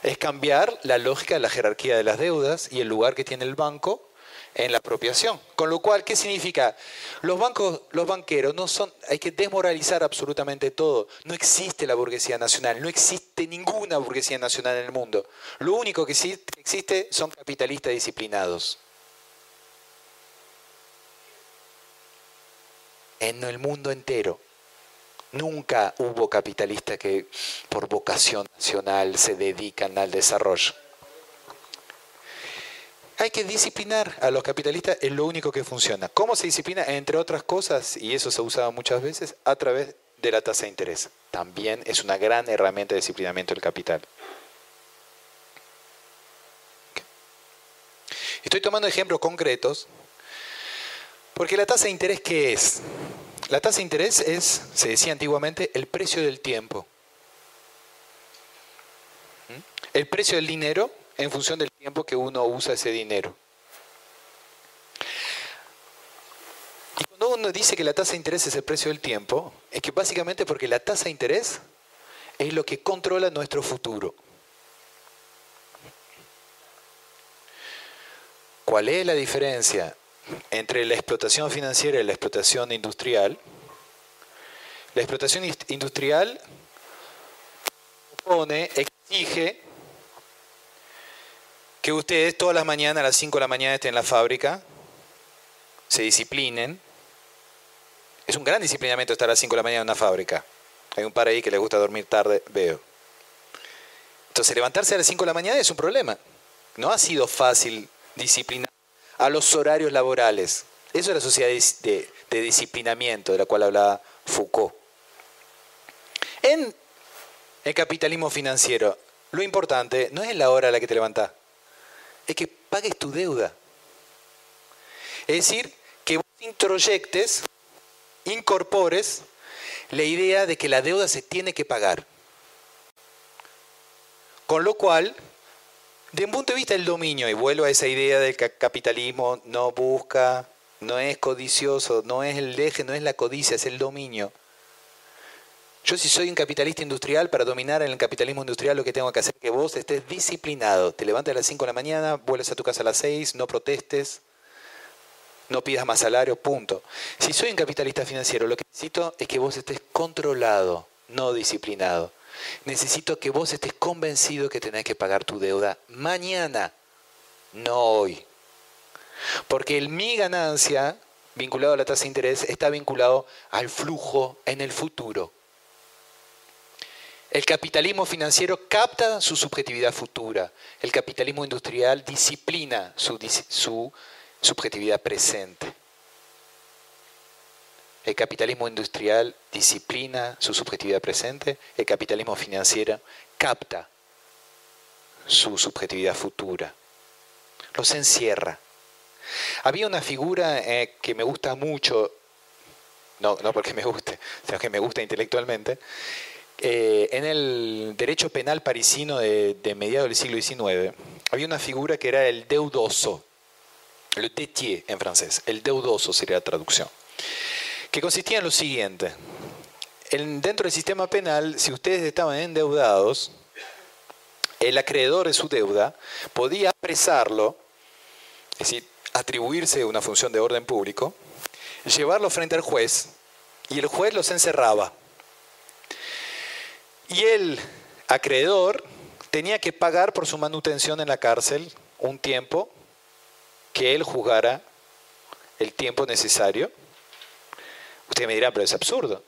Es cambiar la lógica de la jerarquía de las deudas y el lugar que tiene el banco en la apropiación. Con lo cual, ¿qué significa? Los bancos, los banqueros no son, hay que desmoralizar absolutamente todo. No existe la burguesía nacional, no existe ninguna burguesía nacional en el mundo. Lo único que existe son capitalistas disciplinados. En el mundo entero. Nunca hubo capitalistas que por vocación nacional se dedican al desarrollo. Hay que disciplinar a los capitalistas, es lo único que funciona. ¿Cómo se disciplina? Entre otras cosas, y eso se usaba muchas veces, a través de la tasa de interés. También es una gran herramienta de disciplinamiento del capital. Estoy tomando ejemplos concretos, porque la tasa de interés, ¿qué es? La tasa de interés es, se decía antiguamente, el precio del tiempo. ¿Mm? El precio del dinero en función del tiempo que uno usa ese dinero. Y cuando uno dice que la tasa de interés es el precio del tiempo, es que básicamente porque la tasa de interés es lo que controla nuestro futuro. ¿Cuál es la diferencia entre la explotación financiera y la explotación industrial? La explotación industrial pone, exige que ustedes todas las mañanas a las 5 de la mañana estén en la fábrica, se disciplinen. Es un gran disciplinamiento estar a las 5 de la mañana en una fábrica. Hay un par ahí que les gusta dormir tarde, veo. Entonces levantarse a las 5 de la mañana es un problema. No ha sido fácil disciplinar a los horarios laborales. Eso es la sociedad de, de disciplinamiento de la cual hablaba Foucault. En el capitalismo financiero, lo importante no es la hora a la que te levantás es que pagues tu deuda. Es decir, que vos introyectes, incorpores la idea de que la deuda se tiene que pagar. Con lo cual, de un punto de vista del dominio, y vuelvo a esa idea del capitalismo no busca, no es codicioso, no es el eje, no es la codicia, es el dominio. Yo si soy un capitalista industrial, para dominar en el capitalismo industrial lo que tengo que hacer es que vos estés disciplinado. Te levantes a las 5 de la mañana, vuelves a tu casa a las 6, no protestes, no pidas más salario, punto. Si soy un capitalista financiero, lo que necesito es que vos estés controlado, no disciplinado. Necesito que vos estés convencido que tenés que pagar tu deuda mañana, no hoy. Porque mi ganancia, vinculado a la tasa de interés, está vinculado al flujo en el futuro. El capitalismo financiero capta su subjetividad futura. El capitalismo industrial disciplina su, subjetividad presente. El capitalismo industrial disciplina su subjetividad presente. El capitalismo financiero capta su subjetividad futura. Los encierra. Había una figura eh, que me gusta mucho, no, no porque me guste, sino que me gusta intelectualmente, eh, en el derecho penal parisino de, mediados del siglo XIX había una figura que era el deudoso, le détier en francés, el deudoso sería la traducción, que consistía en lo siguiente. dentro del sistema penal, si ustedes estaban endeudados, el acreedor de su deuda podía apresarlo, es decir, atribuirse una función de orden público, llevarlo frente al juez y el juez los encerraba y el acreedor tenía que pagar por su manutención en la cárcel un tiempo que él juzgara el tiempo necesario Usted me dirá, pero es absurdo.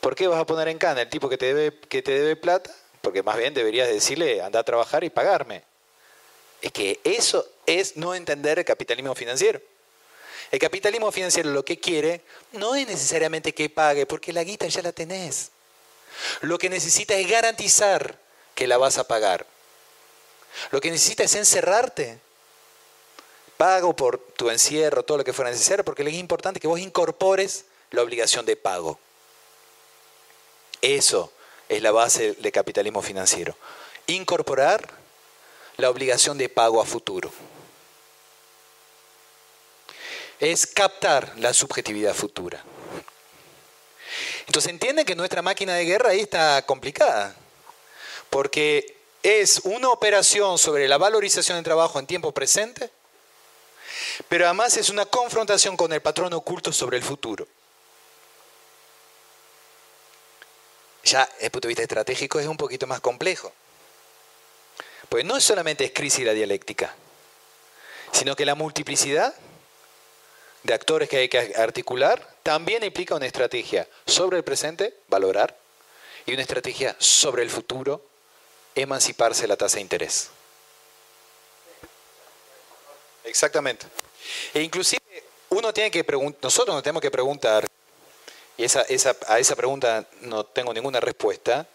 ¿Por qué vas a poner en cana el tipo que te debe, que te debe plata? Porque más bien deberías decirle, anda a trabajar y pagarme. Es que eso es no entender el capitalismo financiero. El capitalismo financiero lo que quiere no es necesariamente que pague, porque la guita ya la tenés. Lo que necesita es garantizar que la vas a pagar. Lo que necesita es encerrarte. Pago por tu encierro, todo lo que fuera necesario, porque es importante que vos incorpores la obligación de pago. Eso es la base del capitalismo financiero. Incorporar la obligación de pago a futuro. Es captar la subjetividad futura. Entonces entienden que nuestra máquina de guerra ahí está complicada, porque es una operación sobre la valorización del trabajo en tiempo presente, pero además es una confrontación con el patrón oculto sobre el futuro. Ya desde el punto de vista estratégico es un poquito más complejo. Pues no solamente es crisis la dialéctica, sino que la multiplicidad de actores que hay que articular también implica una estrategia sobre el presente, valorar, y una estrategia sobre el futuro, emanciparse de la tasa de interés. Exactamente. E inclusive uno tiene que nosotros nos tenemos que preguntar, y a esa pregunta no tengo ninguna respuesta,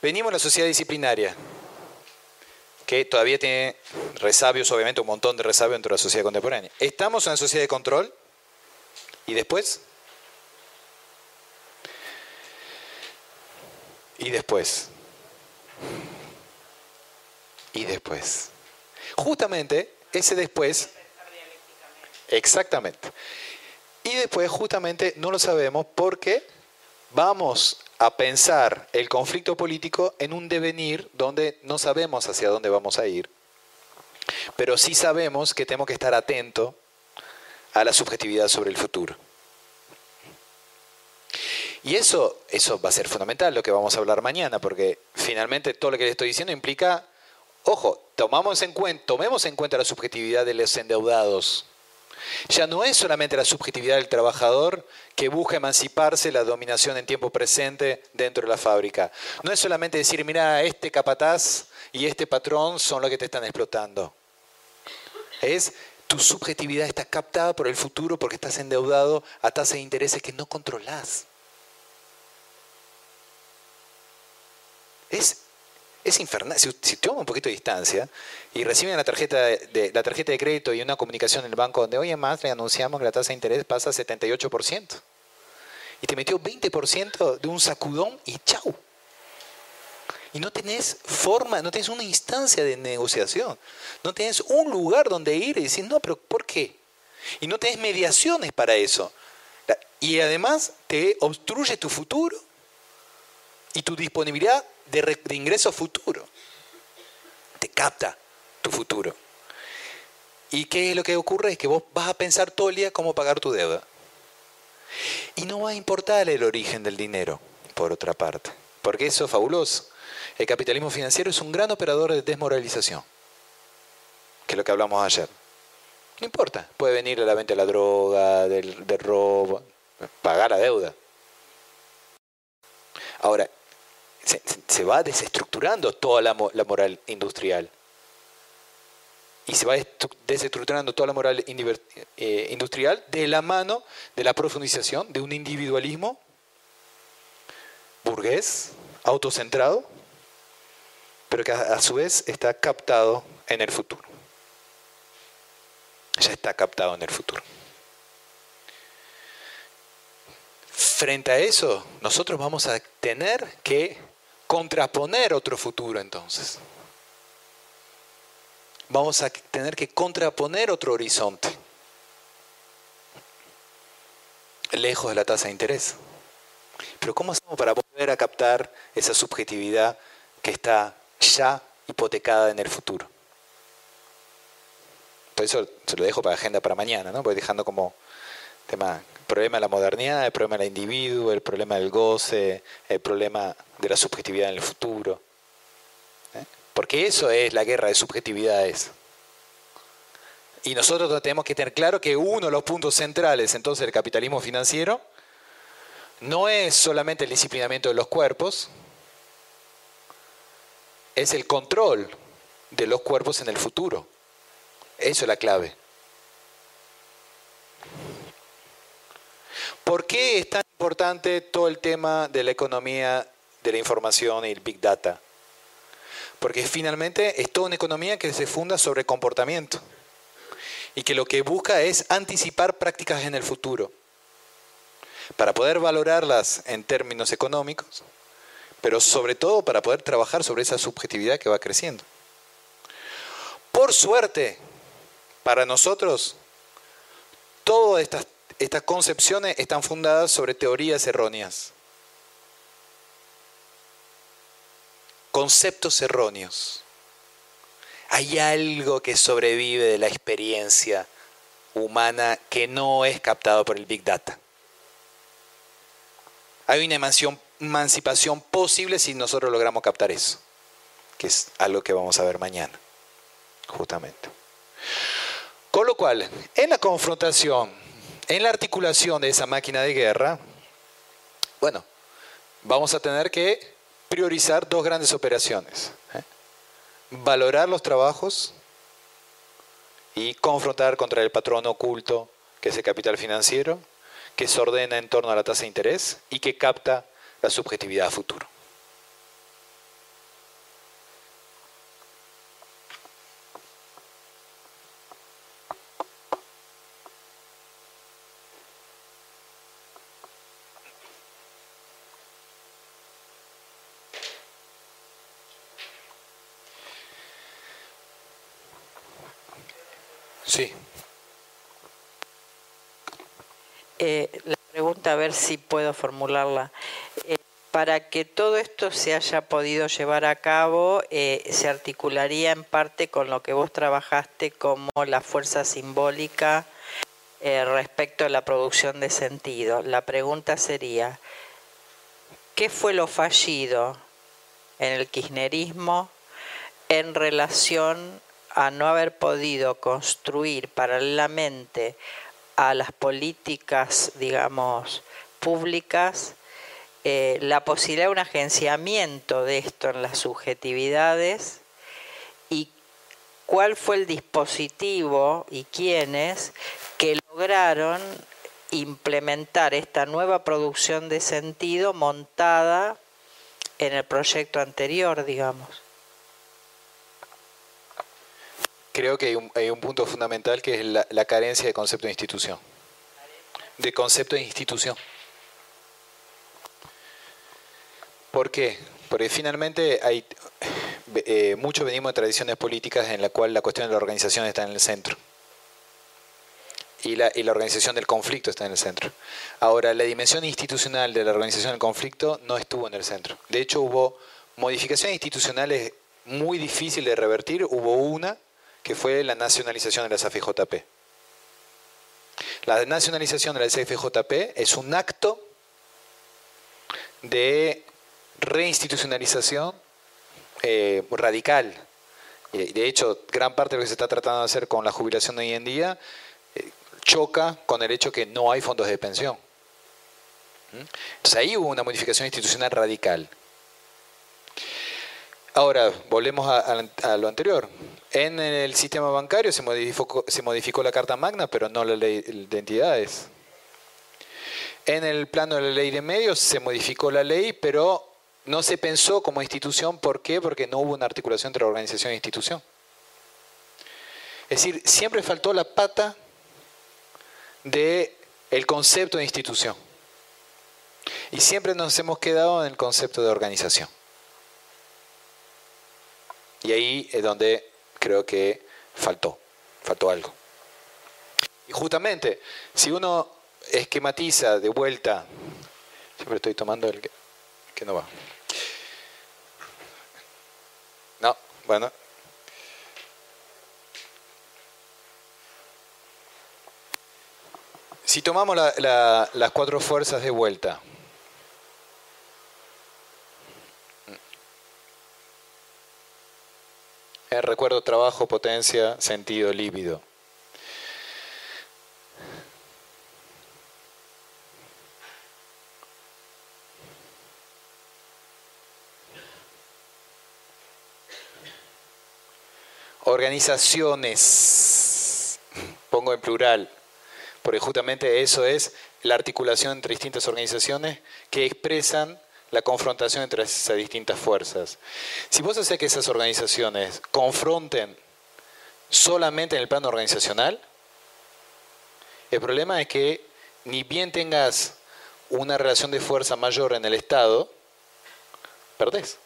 venimos a la sociedad disciplinaria, que todavía tiene resabios, obviamente un montón de resabios dentro de la sociedad contemporánea. ¿Estamos en una sociedad de control? ¿Y después? ¿Y después? ¿Y después? Justamente ese después... Exactamente. Y después justamente no lo sabemos porque vamos a pensar el conflicto político en un devenir donde no sabemos hacia dónde vamos a ir, pero sí sabemos que tenemos que estar atentos a la subjetividad sobre el futuro. Y eso, eso va a ser fundamental, lo que vamos a hablar mañana, porque finalmente todo lo que les estoy diciendo implica, ojo, tomamos en cuenta, tomemos en cuenta la subjetividad de los endeudados. Ya no es solamente la subjetividad del trabajador que busca emanciparse la dominación en tiempo presente dentro de la fábrica. No es solamente decir, mira, este capataz y este patrón son los que te están explotando. Es tu subjetividad está captada por el futuro porque estás endeudado a tasas de intereses que no controlas. Es, es infernal. Si, si un poquito de distancia y reciben la tarjeta de, la tarjeta de crédito y una comunicación en el banco donde, oye, más le anunciamos que la tasa de interés pasa a 78%. Y te metió 20% de un sacudón y chau. Y no tenés forma, no tenés una instancia de negociación. No tenés un lugar donde ir y decir, no, pero ¿por qué? Y no tenés mediaciones para eso. Y además te obstruye tu futuro y tu disponibilidad de, de ingreso futuro. Te capta tu futuro. ¿Y qué es lo que ocurre? Es que vos vas a pensar todo el día cómo pagar tu deuda. Y no va a importar el origen del dinero, por otra parte. Porque eso es fabuloso. El capitalismo financiero es un gran operador de desmoralización, que es lo que hablamos ayer. No importa, puede venir de la venta de la droga, del, robo, pagar la deuda. Ahora, se, va desestructurando toda la, moral industrial. Y se va desestructurando toda la moral eh, industrial de la mano de la profundización de un individualismo burgués, autocentrado, pero que a, su vez está captado en el futuro. Ya está captado en el futuro. Frente a eso, nosotros vamos a tener que contraponer otro futuro entonces. Vamos a tener que contraponer otro horizonte, lejos de la tasa de interés. Pero ¿cómo hacemos para volver a captar esa subjetividad que está ya hipotecada en el futuro? Por eso se lo dejo para agenda para mañana, ¿no? Voy dejando como tema el problema de la modernidad, el problema del individuo, el problema del goce, el problema de la subjetividad en el futuro. ¿eh? Porque eso es la guerra de subjetividades. Y nosotros tenemos que tener claro que uno de los puntos centrales entonces del capitalismo financiero no es solamente el disciplinamiento de los cuerpos, es el control de los cuerpos en el futuro. Eso es la clave. ¿Por qué es tan importante todo el tema de la economía de la información y el big data? Porque finalmente es toda una economía que se funda sobre comportamiento y que lo que busca es anticipar prácticas en el futuro para poder valorarlas en términos económicos, pero sobre todo para poder trabajar sobre esa subjetividad que va creciendo. Por suerte, para nosotros, todas estas, estas concepciones están fundadas sobre teorías erróneas, conceptos erróneos. Hay algo que sobrevive de la experiencia humana que no es captado por el Big Data. Hay una emancipación posible si nosotros logramos captar eso, que es algo que vamos a ver mañana, justamente. Con lo cual, en la confrontación, en la articulación de esa máquina de guerra, bueno, vamos a tener que priorizar dos grandes operaciones. ¿eh? valorar los trabajos y confrontar contra el patrón oculto, que es el capital financiero, que se ordena en torno a la tasa de interés y que capta la subjetividad a futuro. Sí. Eh, la pregunta, a ver si puedo formularla. Eh, para que todo esto se haya podido llevar a cabo, eh, se articularía en parte con lo que vos trabajaste como la fuerza simbólica respecto a la producción de sentido. La pregunta sería, ¿qué fue lo fallido en el kirchnerismo en relación a no haber podido construir paralelamente a las políticas, digamos, públicas, eh, la posibilidad de un agenciamiento de esto en las subjetividades y cuál fue el dispositivo y quiénes que lograron implementar esta nueva producción de sentido montada en el proyecto anterior, digamos. Creo que hay un, punto fundamental que es la, carencia de concepto de institución. De concepto de institución. ¿Por qué? Porque finalmente hay eh, venimos de tradiciones políticas en la cual la cuestión de la organización está en el centro. Y la, y la organización del conflicto está en el centro. Ahora, la dimensión institucional de la organización del conflicto no estuvo en el centro. De hecho, hubo modificaciones institucionales muy difíciles de revertir. Hubo una que fue la nacionalización de la SAFJP. La nacionalización de la SFJP es un acto de reinstitucionalización eh, radical. De hecho, gran parte de lo que se está tratando de hacer con la jubilación de hoy en día eh, choca con el hecho que no hay fondos de pensión. ¿Mm? Entonces ahí hubo una modificación institucional radical. Ahora, volvemos a, lo anterior. En el sistema bancario se modificó, la Carta Magna, pero no la ley de entidades. En el plano de la ley de medios se modificó la ley, pero no se pensó como institución. ¿Por qué? Porque no hubo una articulación entre organización e institución. Es decir, siempre faltó la pata del el concepto de institución. Y siempre nos hemos quedado en el concepto de organización. Y ahí es donde creo que faltó, faltó algo. Y justamente, si uno esquematiza de vuelta, siempre estoy tomando el que, no va. No, bueno. Si tomamos las cuatro fuerzas de vuelta, Eh, recuerdo, trabajo, potencia, sentido, líbido. Organizaciones, pongo en plural, porque justamente eso es la articulación entre distintas organizaciones que expresan la confrontación entre esas distintas fuerzas. Si vos haces que esas organizaciones confronten solamente en el plano organizacional, el problema es que ni bien tengas una relación de fuerza mayor en el Estado, perdés.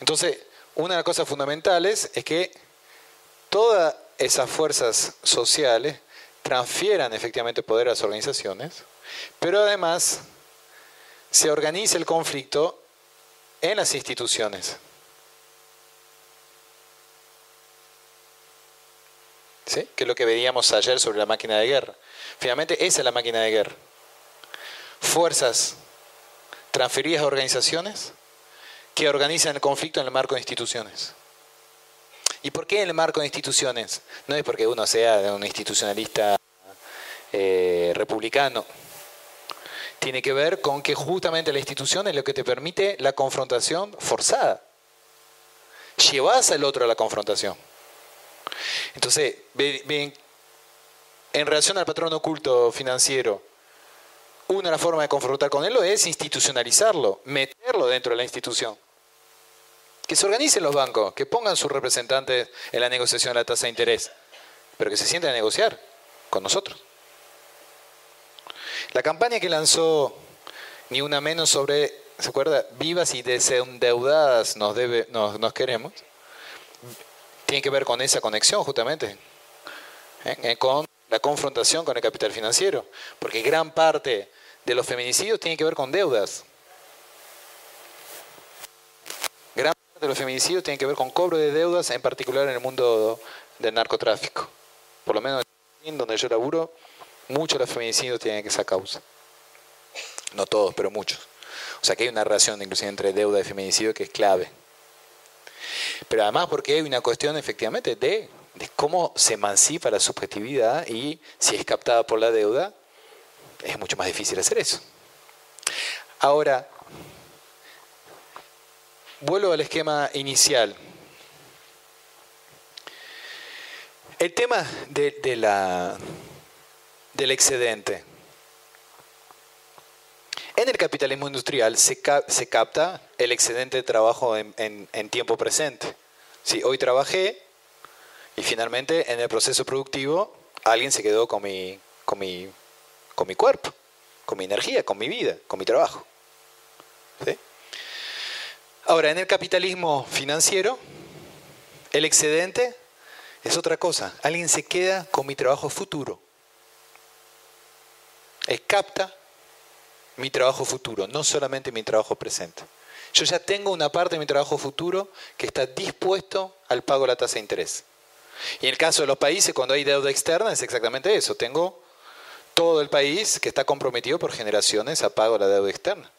Entonces, una de las cosas fundamentales es que todas esas fuerzas sociales transfieran efectivamente poder a las organizaciones, pero además se organice el conflicto en las instituciones. ¿Sí? Que es lo que veíamos ayer sobre la máquina de guerra. Finalmente, esa es la máquina de guerra. Fuerzas transferidas a organizaciones que organizan el conflicto en el marco de instituciones. ¿Y por qué en el marco de instituciones? No es porque uno sea un institucionalista eh, republicano. Tiene que ver con que justamente la institución es lo que te permite la confrontación forzada. Llevas al otro a la confrontación. Entonces, en relación al patrón oculto financiero, una de las formas de confrontar con él es institucionalizarlo, meterlo dentro de la institución. Que se organicen los bancos, que pongan sus representantes en la negociación de la tasa de interés, pero que se sienten a negociar con nosotros. La campaña que lanzó Ni Una Menos sobre, ¿se acuerda? Vivas y desendeudadas nos, debe, nos, nos queremos, tiene que ver con esa conexión justamente, ¿eh? Eh, con la confrontación con el capital financiero, porque gran parte de los feminicidios tiene que ver con deudas. Gran parte de los feminicidios tiene que ver con cobro de deudas, en particular en el mundo del narcotráfico. Por lo menos en donde yo laburo, muchos de los feminicidios tienen esa causa. No todos, pero muchos. O sea que hay una relación inclusive entre deuda y feminicidio que es clave. Pero además porque hay una cuestión efectivamente de, de cómo se emancipa la subjetividad y si es captada por la deuda, es mucho más difícil hacer eso. Ahora, vuelvo al esquema inicial. El tema de, la, del excedente. En el capitalismo industrial se, se capta el excedente de trabajo en, tiempo presente. Si hoy trabajé y finalmente en el proceso productivo alguien se quedó con mi, con mi con mi cuerpo, con mi energía, con mi vida, con mi trabajo. Ahora, en el capitalismo financiero, el excedente es otra cosa. Alguien se queda con mi trabajo futuro. Él capta mi trabajo futuro, no solamente mi trabajo presente. Yo ya tengo una parte de mi trabajo futuro que está dispuesto al pago de la tasa de interés. Y en el caso de los países, cuando hay deuda externa, es exactamente eso. Tengo todo el país que está comprometido por generaciones a pago de la deuda externa.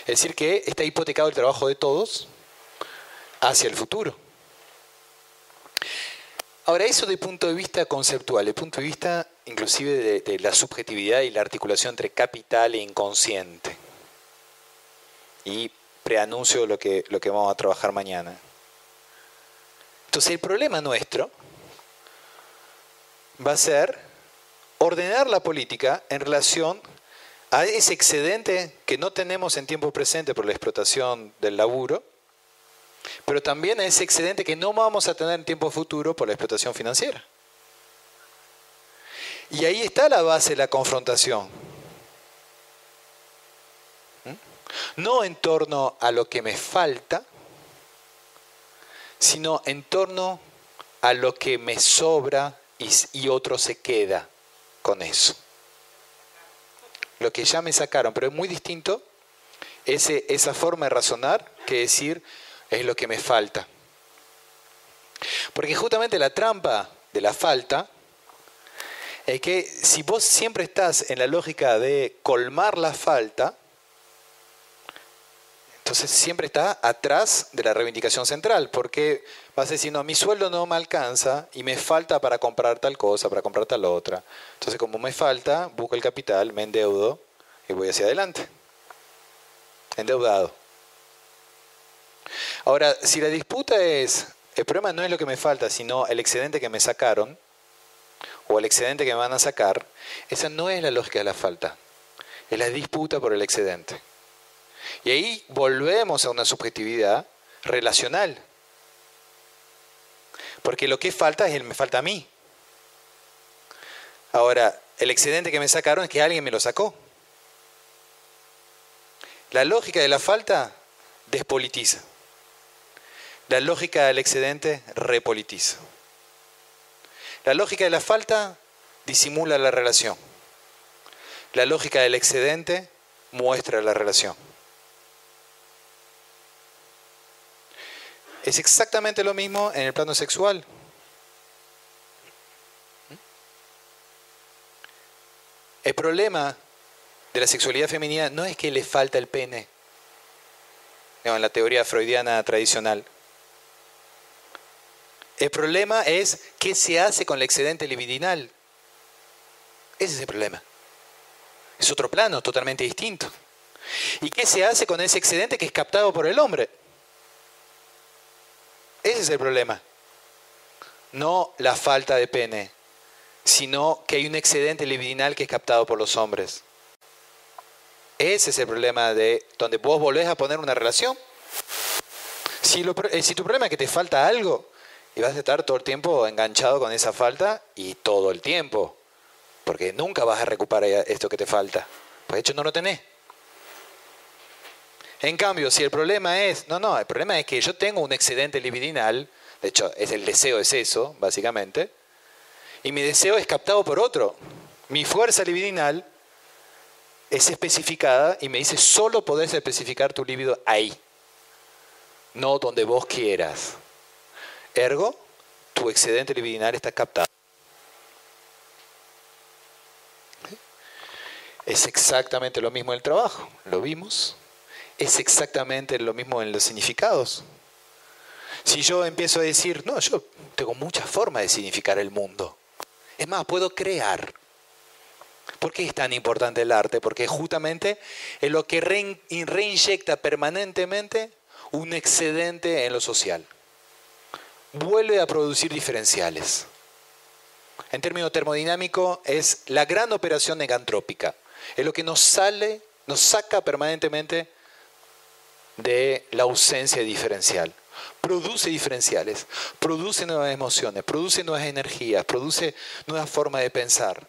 Es decir, que está hipotecado el trabajo de todos hacia el futuro. Ahora, eso de punto de vista conceptual, de punto de vista inclusive de, la subjetividad y la articulación entre capital e inconsciente. Y preanuncio lo que, lo que vamos a trabajar mañana. Entonces, el problema nuestro va a ser ordenar la política en relación a ese excedente que no tenemos en tiempo presente por la explotación del laburo, pero también a ese excedente que no vamos a tener en tiempo futuro por la explotación financiera. Y ahí está la base de la confrontación. ¿Mm? No en torno a lo que me falta, sino en torno a lo que me sobra y, otro se queda con eso. Lo que ya me sacaron, pero es muy distinto ese, esa forma de razonar que decir es lo que me falta. Porque justamente la trampa de la falta es que si vos siempre estás en la lógica de colmar la falta, entonces siempre está atrás de la reivindicación central, porque vas no, mi sueldo no me alcanza y me falta para comprar tal cosa, para comprar tal otra. Entonces como me falta, busco el capital, me endeudo y voy hacia adelante. Endeudado. Ahora, si la disputa es, el problema no es lo que me falta, sino el excedente que me sacaron, o el excedente que me van a sacar, esa no es la lógica de la falta, es la disputa por el excedente. Y ahí volvemos a una subjetividad relacional. Porque lo que falta es el me falta a mí. Ahora, el excedente que me sacaron es que alguien me lo sacó. La lógica de la falta despolitiza. La lógica del excedente repolitiza. La lógica de la falta disimula la relación. La lógica del excedente muestra la relación. Es exactamente lo mismo en el plano sexual. El problema de la sexualidad femenina no es que le falta el pene, en la teoría freudiana tradicional. El problema es qué se hace con el excedente libidinal. Ese es el problema. Es otro plano totalmente distinto. ¿Y qué se hace con ese excedente que es captado por el hombre? Ese es el problema. No la falta de pene, sino que hay un excedente libidinal que es captado por los hombres. Ese es el problema de donde vos volvés a poner una relación. Si, eh, si tu problema es que te falta algo, y vas a estar todo el tiempo enganchado con esa falta y todo el tiempo, porque nunca vas a recuperar esto que te falta, pues de hecho no lo tenés. En cambio, si el problema es, no, no, el problema es que yo tengo un excedente libidinal, de hecho, es el deseo es eso, básicamente, y mi deseo es captado por otro. Mi fuerza libidinal es especificada y me dice, solo podés especificar tu libido ahí, no donde vos quieras. Ergo, tu excedente libidinal está captado. Es exactamente lo mismo en el trabajo, lo vimos. Es exactamente lo mismo en los significados. Si yo empiezo a decir, no, yo tengo muchas formas de significar el mundo. Es más, puedo crear. ¿Por qué es tan importante el arte? Porque justamente es lo que reinyecta permanentemente un excedente en lo social vuelve a producir diferenciales. En términos termodinámicos, es la gran operación negantrópica. Es lo que nos sale, nos saca permanentemente de la ausencia de diferencial. Produce diferenciales, produce nuevas emociones, produce nuevas energías, produce nuevas formas de pensar.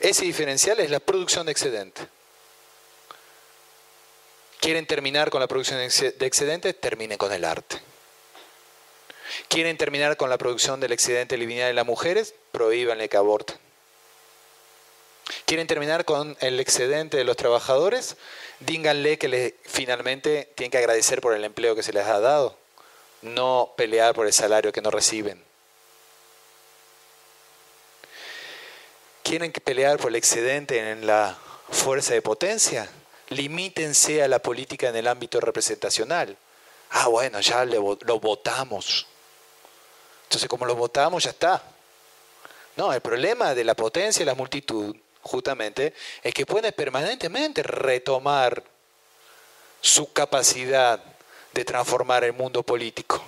Ese diferencial es la producción de excedente. ¿Quieren terminar con la producción de excedente? Terminen con el arte. ¿Quieren terminar con la producción del excedente lineal de las mujeres? Prohíbanle que aborten. ¿Quieren terminar con el excedente de los trabajadores? Díganle que finalmente tienen que agradecer por el empleo que se les ha dado, no pelear por el salario que no reciben. ¿Quieren pelear por el excedente en la fuerza de potencia? Limítense a la política en el ámbito representacional. Ah, bueno, ya lo votamos. Entonces, como lo votamos, ya está. No, el problema de la potencia y la multitud, justamente, es que puede permanentemente retomar su capacidad de transformar el mundo político.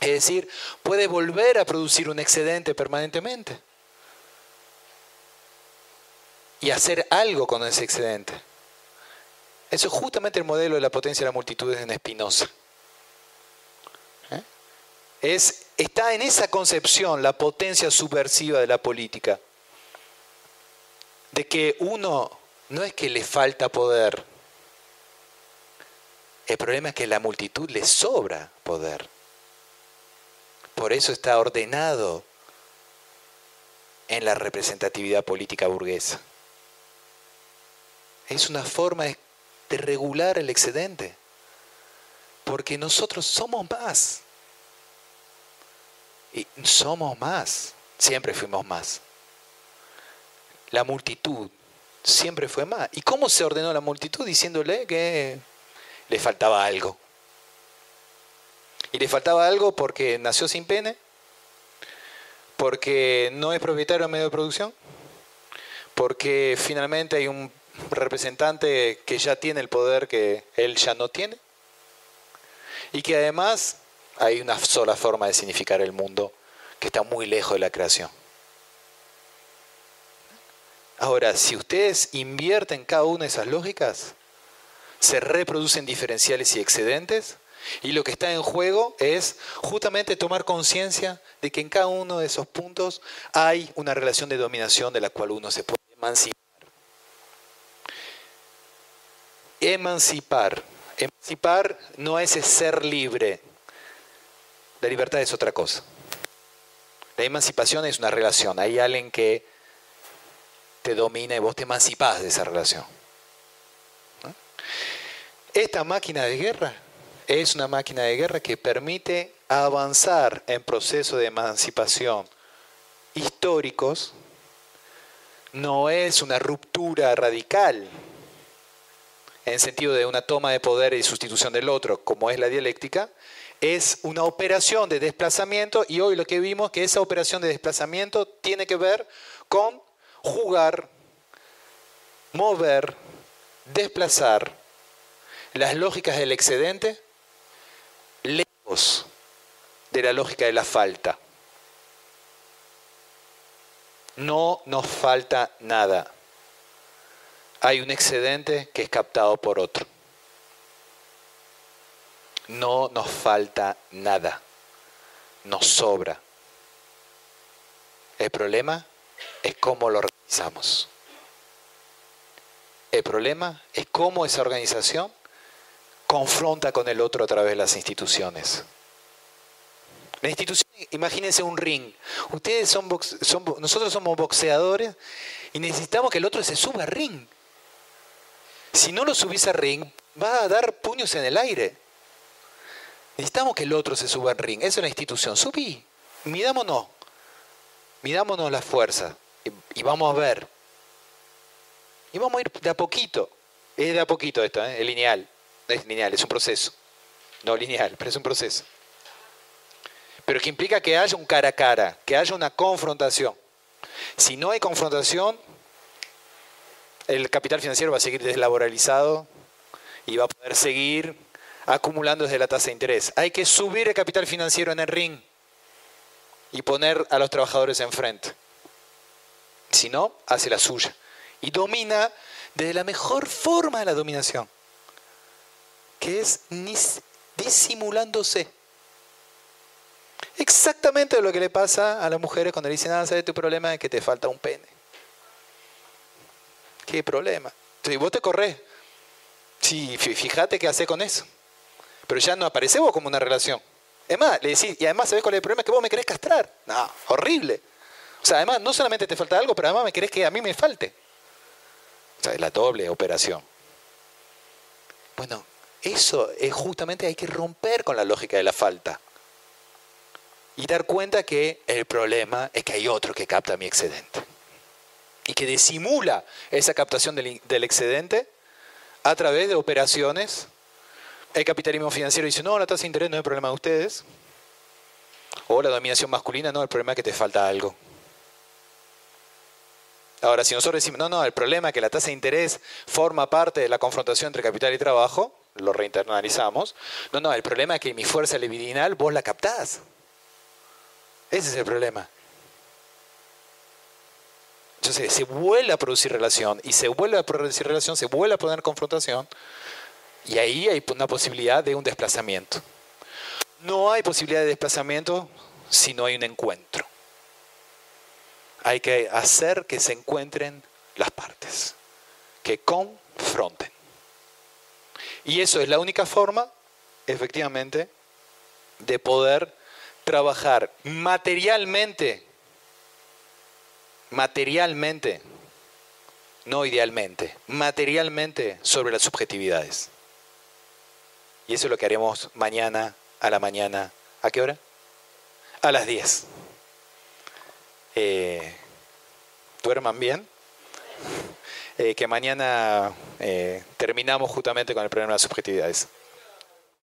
Es decir, puede volver a producir un excedente permanentemente y hacer algo con ese excedente. Eso es justamente el modelo de la potencia y la multitud en Espinosa. Es está en esa concepción la potencia subversiva de la política. De que uno no es que le falta poder, el problema es que la multitud le sobra poder. Por eso está ordenado en la representatividad política burguesa. Es una forma de regular el excedente, porque nosotros somos más. Y somos más, siempre fuimos más. La multitud siempre fue más. ¿Y cómo se ordenó la multitud? Diciéndole que le faltaba algo. Y le faltaba algo porque nació sin pene, porque no es propietario de medio de producción, porque finalmente hay un representante que ya tiene el poder que él ya no tiene, y que además hay una sola forma de significar el mundo que está muy lejos de la creación. Ahora, si ustedes invierten cada una de esas lógicas, se reproducen diferenciales y excedentes, y lo que está en juego es justamente tomar conciencia de que en cada uno de esos puntos hay una relación de dominación de la cual uno se puede emancipar. Emancipar. Emancipar no es ser libre. La libertad es otra cosa. La emancipación es una relación. Hay alguien que te domina y vos te emancipás de esa relación. Esta máquina de guerra es una máquina de guerra que permite avanzar en procesos de emancipación históricos. No es una ruptura radical en sentido de una toma de poder y sustitución del otro, como es la dialéctica, es una operación de desplazamiento y hoy lo que vimos que esa operación de desplazamiento tiene que ver con jugar, mover, desplazar las lógicas del excedente lejos de la lógica de la falta. No nos falta nada. Hay un excedente que es captado por otro. No nos falta nada. Nos sobra. El problema es cómo lo organizamos. El problema es cómo esa organización confronta con el otro a través de las instituciones. La institución, imagínense un ring. Ustedes son, nosotros somos boxeadores y necesitamos que el otro se suba al ring. Si no lo subís al ring, va a dar puños en el aire. Necesitamos que el otro se suba al ring. Es la institución. Subí, midámonos. Midámonos la fuerza y, vamos a ver. Y vamos a ir de a poquito. Es de a poquito esto, ¿eh? es lineal. No es lineal, es un proceso. No lineal, pero es un proceso. Pero que implica que haya un cara a cara, que haya una confrontación. Si no hay confrontación, el capital financiero va a seguir deslaboralizado y va a poder seguir acumulando desde la tasa de interés. Hay que subir el capital financiero en el ring y poner a los trabajadores enfrente. Si no, hace la suya. Y domina desde la mejor forma de la dominación, que es disimulándose. Exactamente lo que le pasa a las mujeres cuando le dicen, ah, ¿sabes tu problema? Es que te falta un pene. ¿Qué problema? Entonces vos te corres. Sí, fíjate qué hace con eso. Pero ya no aparece vos como una relación. Es más, le decís, y además, ¿sabés cuál es el problema? Que vos me querés castrar. No, horrible. O sea, además, no solamente te falta algo, pero además me querés que a mí me falte. O sea, es la doble operación. Bueno, eso es justamente hay que romper con la lógica de la falta. Y dar cuenta que el problema es que hay otro que capta mi excedente. Y que disimula esa captación del excedente a través de operaciones. El capitalismo financiero dice, no, la tasa de interés no es el problema de ustedes. O la dominación masculina, no, el problema es que te falta algo. Ahora, si nosotros decimos, no, no, el problema es que la tasa de interés forma parte de la confrontación entre capital y trabajo, lo reinternalizamos. No, no, el problema es que mi fuerza libidinal vos la captás. Ese es el problema. Entonces se vuelve a producir relación y se vuelve a producir relación, se vuelve a poner confrontación y ahí hay una posibilidad de un desplazamiento. No hay posibilidad de desplazamiento si no hay un encuentro hay que hacer que se encuentren las partes, que confronten. Y eso es la única forma, efectivamente, de poder trabajar materialmente, materialmente, no idealmente, materialmente sobre las subjetividades. Y eso es lo que haremos mañana a la mañana. ¿A qué hora? A las 10 eh, duerman bien. Eh, que mañana eh, terminamos justamente con el problema de las subjetividades.